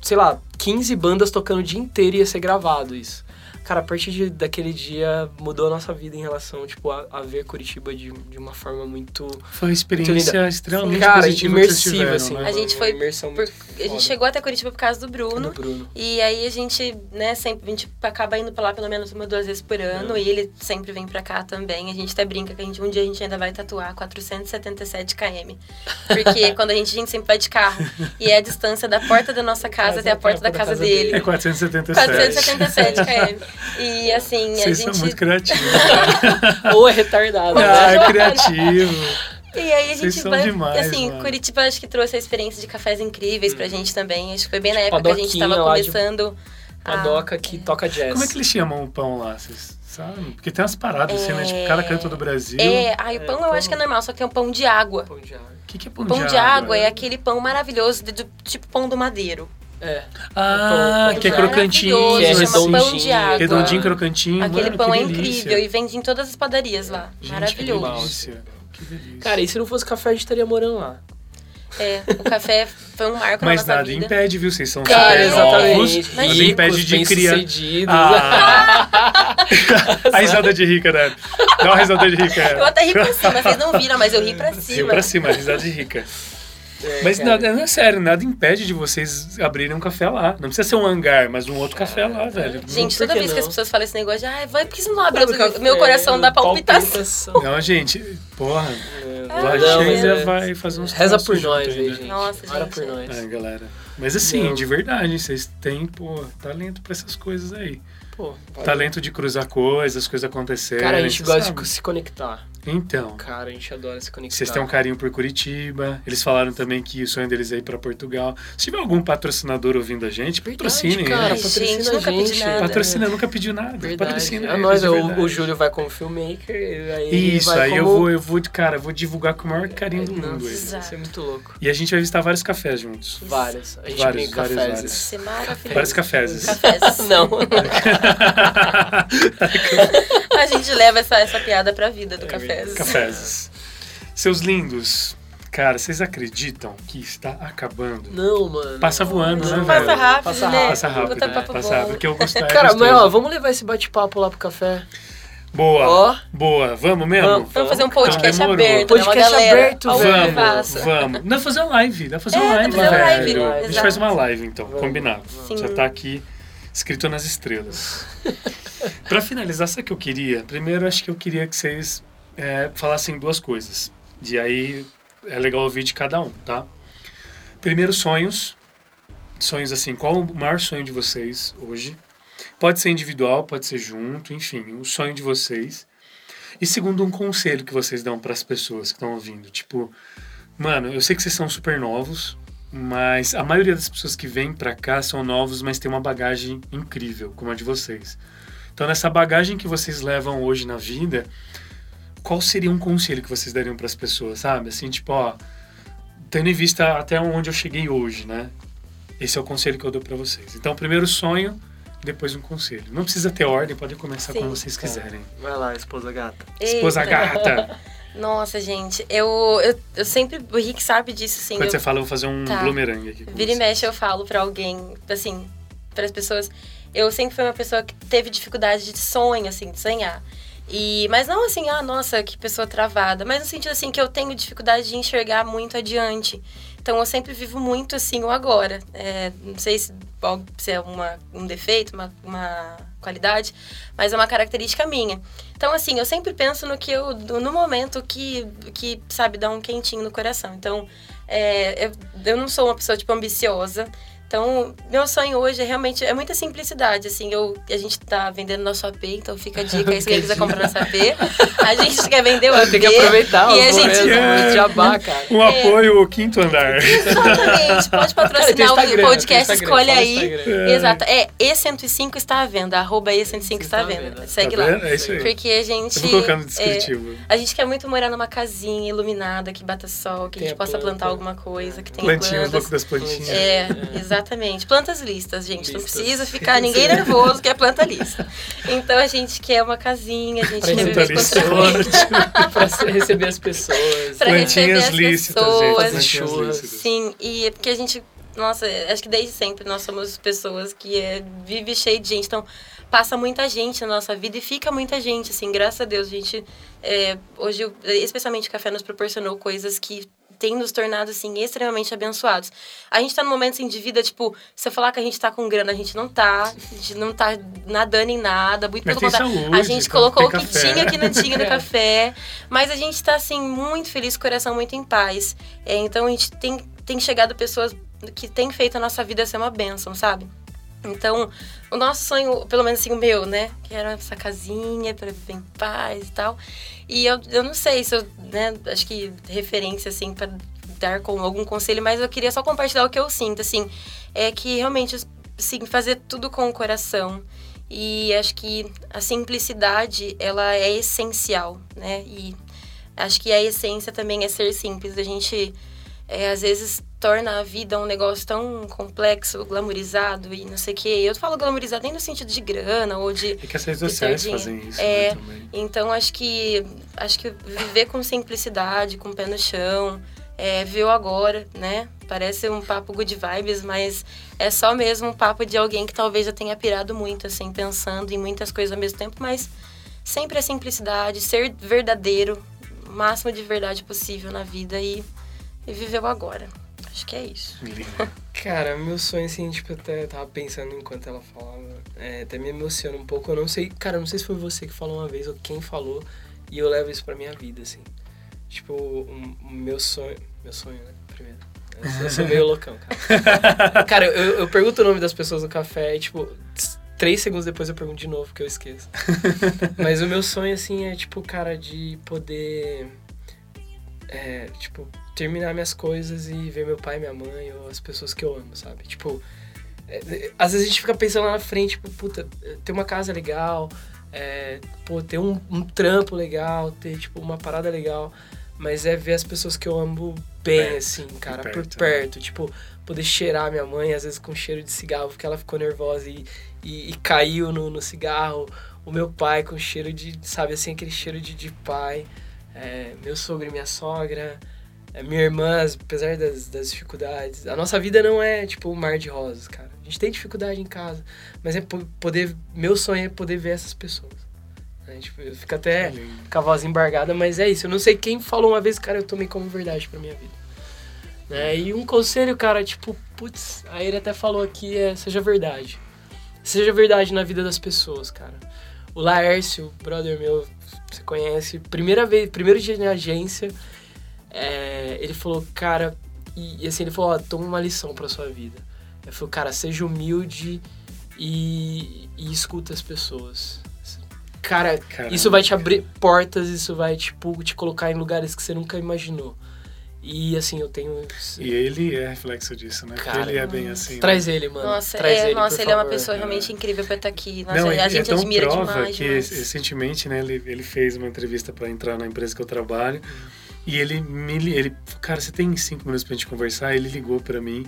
sei lá, 15 bandas tocando o dia inteiro e ia ser gravado isso. Cara, a partir de, daquele dia mudou a nossa vida em relação, tipo, a, a ver Curitiba de, de uma forma muito. Foi uma experiência linda. extremamente Cara, positiva que vocês imersiva, tiveram, assim. né? A gente foi Por- muito a gente chegou até Curitiba por causa do Bruno. Do Bruno. E aí a gente, né, sempre, a gente acaba indo pra lá pelo menos uma, duas vezes por ano. É. E ele sempre vem pra cá também. A gente até brinca que a gente, um dia a gente ainda vai tatuar 477 km. Porque quando a gente, a gente sempre vai de carro. E é a distância da porta da nossa casa até a porta da casa dele. É 477. 477 km. E assim, a Vocês são gente. muito criativos. Ou é retardado, ah, né? é criativo. E aí a Vocês gente são vai. demais, assim, mano. Curitiba acho que trouxe a experiência de cafés incríveis pra gente também. Acho que foi bem na Tipo, a época que a gente tava doquinha lá de- começando. A a- doca que toca jazz. Como é que eles chamam o pão lá? Vocês sabem? Porque tem umas paradas assim, né? Tipo, cada canto do Brasil. É, ai, o É, pão eu pão- acho que é normal, só que tem um pão de água. Pão de água. O que, que é pão, Pão de água é aquele pão maravilhoso, de- do, tipo pão do madeiro. É. Ah, Pão- que é crocantinho. que é chama pão de redondinho. água. Redondinho, crocantinho. Aquele mano, pão que é incrível e vende em todas as padarias lá. Gente, maravilhoso. Que delícia. Cara, e se não fosse café, a gente estaria morando lá. É, o café foi um marco Mas na nossa nada vida. impede, viu? Vocês são Cara, super exatamente. novos. Nada Ricos, impede de criar. Ah. a risada de rica, né? Dá uma risada de rica. Eu até ri pra cima, vocês não viram, mas eu ri pra cima. pra cima, risada de rica. É, Mas cara. nada, não é sério, nada impede de vocês abrirem um café lá. Não precisa ser um hangar, mas um outro café lá, velho. Gente, toda que vez que não? as pessoas falam esse negócio de, ai, vai, por que você não abre outro? café, Meu coração dá palpitação. Não, não gente, porra. É, Lá não, mas chega é- vai fazer uns Reza por nós aí, gente. Nossa, Ora gente, por é. nós. É, galera. Mas assim, Não. de verdade, vocês têm, pô, talento pra essas coisas aí. Pô. Talento de cruzar coisas, as coisas acontecerem. Cara, a gente gosta sabe. de se conectar. Então, Cara, a gente adora se conectar. vocês têm um carinho por Curitiba. Eles falaram também que o sonho deles é ir pra Portugal. Se tiver algum patrocinador ouvindo a gente, patrocinem. cara, né? Patrocina gente, a nunca gente. nada. Patrocina, nunca pediu nada. Verdade. Patrocina a eles, nós, o, o Júlio vai como filmmaker, aí Isso, vai aí eu como... vou, eu vou, cara, eu vou divulgar com o maior carinho do mundo. Nossa, isso é muito louco. E a gente vai visitar vários cafés juntos. Várias. A gente Vários, tem vários, cafés. vários. Vai ser maravilhoso. Vários cafés. Cafés. Não. A gente leva essa, essa piada pra vida do cafés. Cafés. Seus lindos, cara, vocês acreditam que está acabando? Não, mano. Passa voando, né, Não, velho? Passa rápido, Passa né? Passa rápido, Botar né? papo Passa bom. rápido, porque eu gostava. Cara, mas ó, vamos levar esse bate-papo lá pro café. Boa, Ó. boa. Vamos mesmo? Vamos. Vamos fazer um podcast Então, demorou. aberto, né? Uma Podcast galera aberto, velho. Vamos, vamos. Dá pra fazer uma live, dá pra fazer É, uma live, uma live, velho. A gente faz uma live, então, Vamos, combinado. Sim. Já tá aqui escrito nas estrelas. pra finalizar, sabe o que eu queria? Primeiro, acho que eu queria que vocês é, falassem duas coisas. E aí é legal ouvir de cada um, tá? Primeiro, sonhos. Sonhos assim, qual o maior sonho de vocês hoje? Pode ser individual, pode ser junto, enfim, o sonho de vocês. E segundo, um conselho que vocês dão para as pessoas que estão ouvindo. Tipo, mano, eu sei que vocês são super novos, mas a maioria das pessoas que vêm para cá são novos, mas tem uma bagagem incrível, como a de vocês. Então, nessa bagagem que vocês levam hoje na vida, qual seria um conselho que vocês dariam para as pessoas, sabe? Assim, tipo, ó, tendo em vista até onde eu cheguei hoje, né? Esse é o conselho que eu dou para vocês. Então, primeiro sonho, depois um conselho. Não precisa ter ordem, pode começar Sim. quando vocês quiserem. Vai lá, esposa gata. Esposa Eita. gata. Nossa, gente, eu, eu, eu sempre. O Rick sabe disso, assim. Quando eu- você fala, eu vou fazer um Tá. boomerang aqui. Com Vira e você. mexe, eu falo pra alguém, assim, para as pessoas. Eu sempre fui uma pessoa que teve dificuldade de sonho, assim, de sonhar. E, mas não assim, ah, nossa, que pessoa travada. Mas no sentido assim que eu tenho dificuldade de enxergar muito adiante. Então eu sempre vivo muito assim o agora. É, não sei se, se é uma, um defeito, uma, uma qualidade, mas é uma característica minha. Então, assim, eu sempre penso no que eu, no momento que, que sabe, dá um quentinho no coração. Então, é, eu, eu não sou uma pessoa, tipo, ambiciosa. Então, meu sonho hoje é realmente é muita simplicidade, assim, eu a gente tá vendendo nosso AP, então fica a dica aí se quem quiser comprar nosso AP. A gente quer vender o AP. Tem que aproveitar e a gente é, jabá, cara. Um apoio ao quinto andar. Exatamente, pode patrocinar Cara, o podcast, escolhe aí. É. Exato. É, E105 está à venda, arroba E105 está à venda. Segue Tá lá. É isso aí. Porque a gente. Eu vou colocar no é, descritivo. a gente quer muito morar numa casinha iluminada, que bata sol, que a Tem gente a possa planta. plantar alguma coisa, que tenha Plantinha, os plantas. loucos das plantinhas. É, exatamente. Plantas listas, gente. Não Listas. precisa ficar ninguém nervoso que é planta lista. Então a gente quer uma casinha, a gente Pra quer receber viver contra se- receber as pessoas. Pra receber Plantinhas as lícitas, pessoas. gente. Plantinhas lícitas. Sim, e é porque a gente, nossa, acho que desde sempre nós somos pessoas que é, vive cheio de gente, então passa muita gente na nossa vida e fica muita gente, assim, graças a Deus, a gente, é, hoje, especialmente o café nos proporcionou coisas que tem nos tornado, assim, extremamente abençoados. A gente tá num momento, assim, de vida, tipo, se eu falar que a gente tá com grana, a gente não tá, a gente não tá nadando em nada, muito Mas pelo tem contrário. saúde, a gente colocou o que café. tinha, que não tinha no É. café, mas a gente tá, assim, muito feliz, coração muito em paz. É, então, a gente tem, tem chegado pessoas que têm feito a nossa vida ser uma bênção, sabe? Então, o nosso sonho, pelo menos assim, o meu, né? Que era essa casinha para viver em paz e tal. E eu, eu não sei se eu, né, acho que referência, assim, para dar com algum conselho, mas eu queria só compartilhar o que eu sinto, assim. É que realmente, sim, fazer tudo com o coração. E acho que a simplicidade, ela é essencial, né? E acho que a essência também é ser simples. A gente, é, às vezes, torna a vida um negócio tão complexo, glamourizado e não sei o quê. Eu falo glamourizado nem no sentido de grana ou de... E que as redes de sociais fazem isso É, né. Então, acho que, acho que viver com simplicidade, com o pé no chão, é, ver o agora, né? Parece um papo good vibes, mas é só mesmo um papo de alguém que talvez já tenha pirado muito, assim, pensando em muitas coisas ao mesmo tempo, mas sempre a simplicidade, ser verdadeiro, o máximo de verdade possível na vida e, e viver o agora. Acho que é isso. Cara, meu sonho, assim, tipo, eu até tava pensando enquanto ela falava, é, até me emociona um pouco. Eu não sei, cara, não sei se foi você que falou uma vez ou quem falou, e eu levo isso pra minha vida, assim. Tipo, o o meu sonho. Meu sonho, né? Primeiro. Eu, eu sou meio loucão, cara. cara, eu, eu pergunto o nome das pessoas no café e, tipo, três segundos depois eu pergunto de novo, porque eu esqueço. Mas o meu sonho, assim, é, tipo, cara, de poder. É, tipo, terminar minhas coisas e ver meu pai, minha mãe ou as pessoas que eu amo, sabe? Tipo, é, é, às vezes a gente fica pensando lá na frente, tipo, puta, ter uma casa legal, é, pô, ter um, um trampo legal, ter, tipo, uma parada legal. Mas é ver as pessoas que eu amo bem, Perto, assim, cara, por por perto, perto. né? Tipo, poder cheirar minha mãe, às vezes com cheiro de cigarro, porque ela ficou nervosa e, e, e caiu no, no cigarro. O meu pai com cheiro de, sabe, assim, aquele cheiro de, de pai. É, meu sogro e minha sogra. É, minha irmã, apesar das, das dificuldades. A nossa vida não é, tipo, um mar de rosas, cara. A gente tem dificuldade em casa. Mas é po- poder. Meu sonho é poder ver essas pessoas. né? Tipo, eu fico até com a voz embargada, mas é isso. Eu não sei quem falou uma vez, cara, eu tomei como verdade pra minha vida. Né? E um conselho, cara, tipo, putz, aí ele até falou aqui, é, seja verdade. Seja verdade na vida das pessoas, cara. O Laércio, brother meu, você conhece, primeira vez, primeiro dia na agência, é, ele falou, cara, e, e assim, ele falou, ó, toma uma lição pra sua vida. Ele falou, cara, seja humilde e, e escuta as pessoas. Cara, Caramba, isso vai te cara. abrir portas, isso vai, tipo, te colocar em lugares que você nunca imaginou. E assim, eu tenho. E ele é reflexo disso, né? Cara, ele é bem assim. Traz ele, mano. Nossa, Traz é, ele, nossa por ele é uma favor. pessoa realmente incrível pra estar aqui. Nossa, Não, e a é gente tão admira prova demais. que demais. recentemente, né, ele, ele fez uma entrevista para entrar na empresa que eu trabalho e ele me ele, cara, você tem cinco minutos pra gente conversar? Ele ligou para mim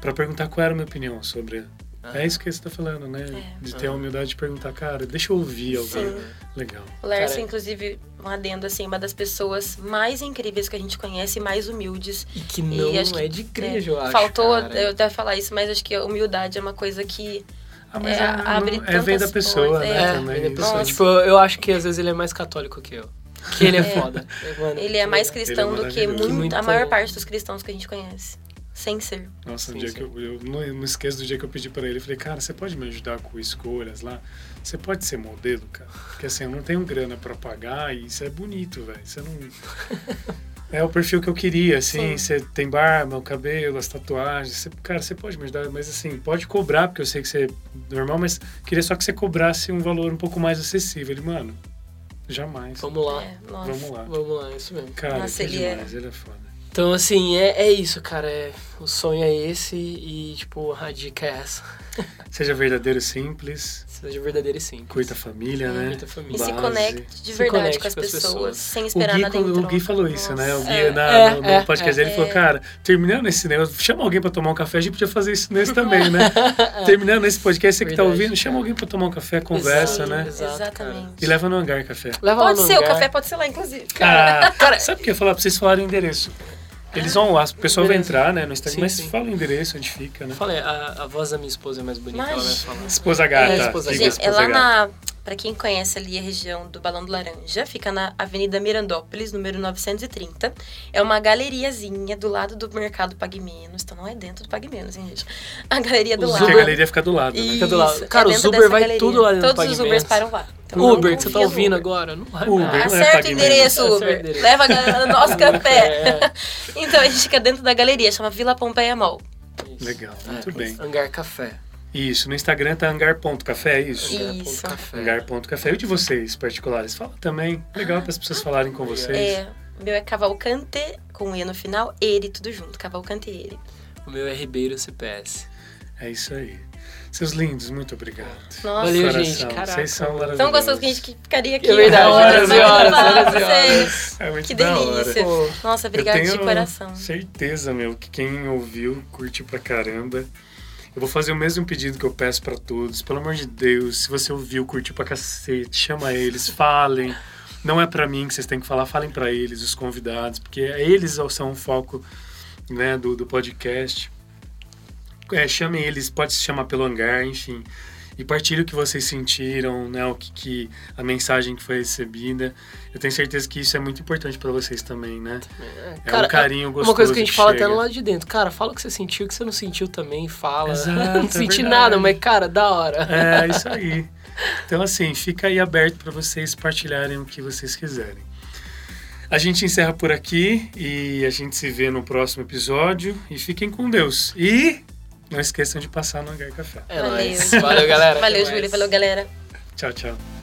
para perguntar qual era a minha opinião sobre. Ah. É isso que você tá falando, né? É. De ter a humildade de perguntar, cara, deixa eu ouvir alguém. Sim. Legal. O Lércio, Cara, inclusive, um adendo, assim, uma das pessoas mais incríveis que a gente conhece e mais humildes. E que não acho que- é de igreja, É, eu acho. Faltou cara. eu até falar isso, mas acho que a humildade é uma coisa que. Ah, mas É, é, abre não- é vem da pessoa, portas, né? É, também. ele é pessoa. Nossa. Tipo, eu acho que às vezes ele é mais católico que eu. Que ele é, É. foda. Ele é mais legal. cristão é do que muito, a maior parte dos cristãos que a gente conhece. sem ser. Nossa, um Sim, dia sim. que eu, eu não, eu não esqueço do dia que eu pedi pra ele. Eu falei, cara, você pode me ajudar com escolhas lá? Você pode ser modelo, cara? Porque assim, eu não tenho grana pra pagar e isso é bonito, velho. Você não. É o perfil que eu queria, assim. Sim. Você tem barba, o cabelo, as tatuagens. Você- cara, você pode me ajudar, mas assim, pode cobrar, porque eu sei que você é normal, mas queria só que você cobrasse um valor um pouco mais acessível. Ele, mano, jamais. Vamos lá. É. Vamos lá. Vamos lá, isso mesmo. Cara, Nossa, ele é- demais, ele é foda. Então, assim, é, é isso, cara. É, o sonho é esse e, tipo, a dica é essa. Seja verdadeiro e simples, Seja verdadeiro e simples. cuida a família, né? Cuida a família. E se Base. conecte de Se verdade conecte com as com as pessoas, pessoas. sem O esperar Gui, nada em o. Gui falou isso, né? O Gui É, na, é, no, no é, podcast é. dele falou, cara, terminando esse negócio, chama alguém pra tomar um café, a gente podia fazer isso nesse também, né? terminando esse podcast, você que tá Verdade. ouvindo, chama alguém pra tomar um café, conversa, Exato, né? Exatamente. E leva no hangar café. Leva Pode no ser, o hangar. café pode ser lá, inclusive. Ah, sabe o que eu ia falar pra vocês falarem o endereço? Eles vão lá, o pessoal vai Beleza. entrar, né, no Instagram, Sim, mas sim. fala o endereço, onde fica, né? Falei, a, a voz da minha esposa é mais bonita, ela vai Mas- falar. Esposa gata. É, esposa. Gente, é esposa lá gata. na. Pra quem conhece ali a região do Balão do Laranja, fica na Avenida Mirandópolis, número 930. É uma galeriazinha do lado do Mercado Pague Menos. Então não é dentro do Pague Menos, hein, gente? A galeria do lado. Porque a galeria fica do lado, né? Fica do lado. Isso, Cara, é os dentro Uber dessa vai galeria. tudo lá dentro do Todos os Ubers Menos. param lá. Então, Uber, que você tá ouvindo Uber. agora? Não vai Uber, mais. não é Acerta o endereço. Uber. Acerta o endereço. Leva a galera no nosso café. É. Então a gente fica dentro da galeria, chama Vila Pompeia Mall. Isso. Legal, É, muito bem. Hangar Café. Isso, no Instagram tá hangar.café, é isso? Isso. Hangar ponto Café. Hangar.café. E o de vocês, particulares? Fala também. Legal para as pessoas falarem com vocês. É, o meu é Cavalcante, com E no final, Ere, tudo junto. Cavalcante Ere. O meu é Ribeiro CPS. É isso aí. Seus lindos, muito obrigado. Nossa, Valeu, Coração, gente. Caraca. Vocês são maravilhosos. tão gostoso que a gente ficaria aqui É verdade, horas, e horas, horas e. É muito Que delícia. Nossa, tenho de coração. certeza, meu, que quem ouviu curtiu pra caramba. Eu vou fazer o mesmo pedido que eu peço pra todos. Pelo amor de Deus, se você ouviu, curtiu pra cacete, chama eles, falem. Não é pra mim que vocês têm que falar, falem pra eles, os convidados, porque eles são o foco né, do, do podcast. É, chamem eles, pode se chamar pelo hangar, enfim. E partilhe o que vocês sentiram, né, o que, que a mensagem que foi recebida. Eu tenho certeza que isso é muito importante pra vocês também, né? É um carinho gostoso Uma coisa que a gente fala chega. até lado de dentro. Cara, fala o que você sentiu, o que você não sentiu também, fala. Exato, não é senti verdade. nada, mas, cara, da hora. É, isso aí. Então, assim, fica aí aberto para vocês partilharem o que vocês quiserem. A gente encerra por aqui e a gente se vê no próximo episódio. E fiquem com Deus. E não esqueçam de passar no Hangar Café. É Valeu. nóis. Valeu, galera. Valeu, Até mais. Júlia. Valeu, galera. Tchau, tchau.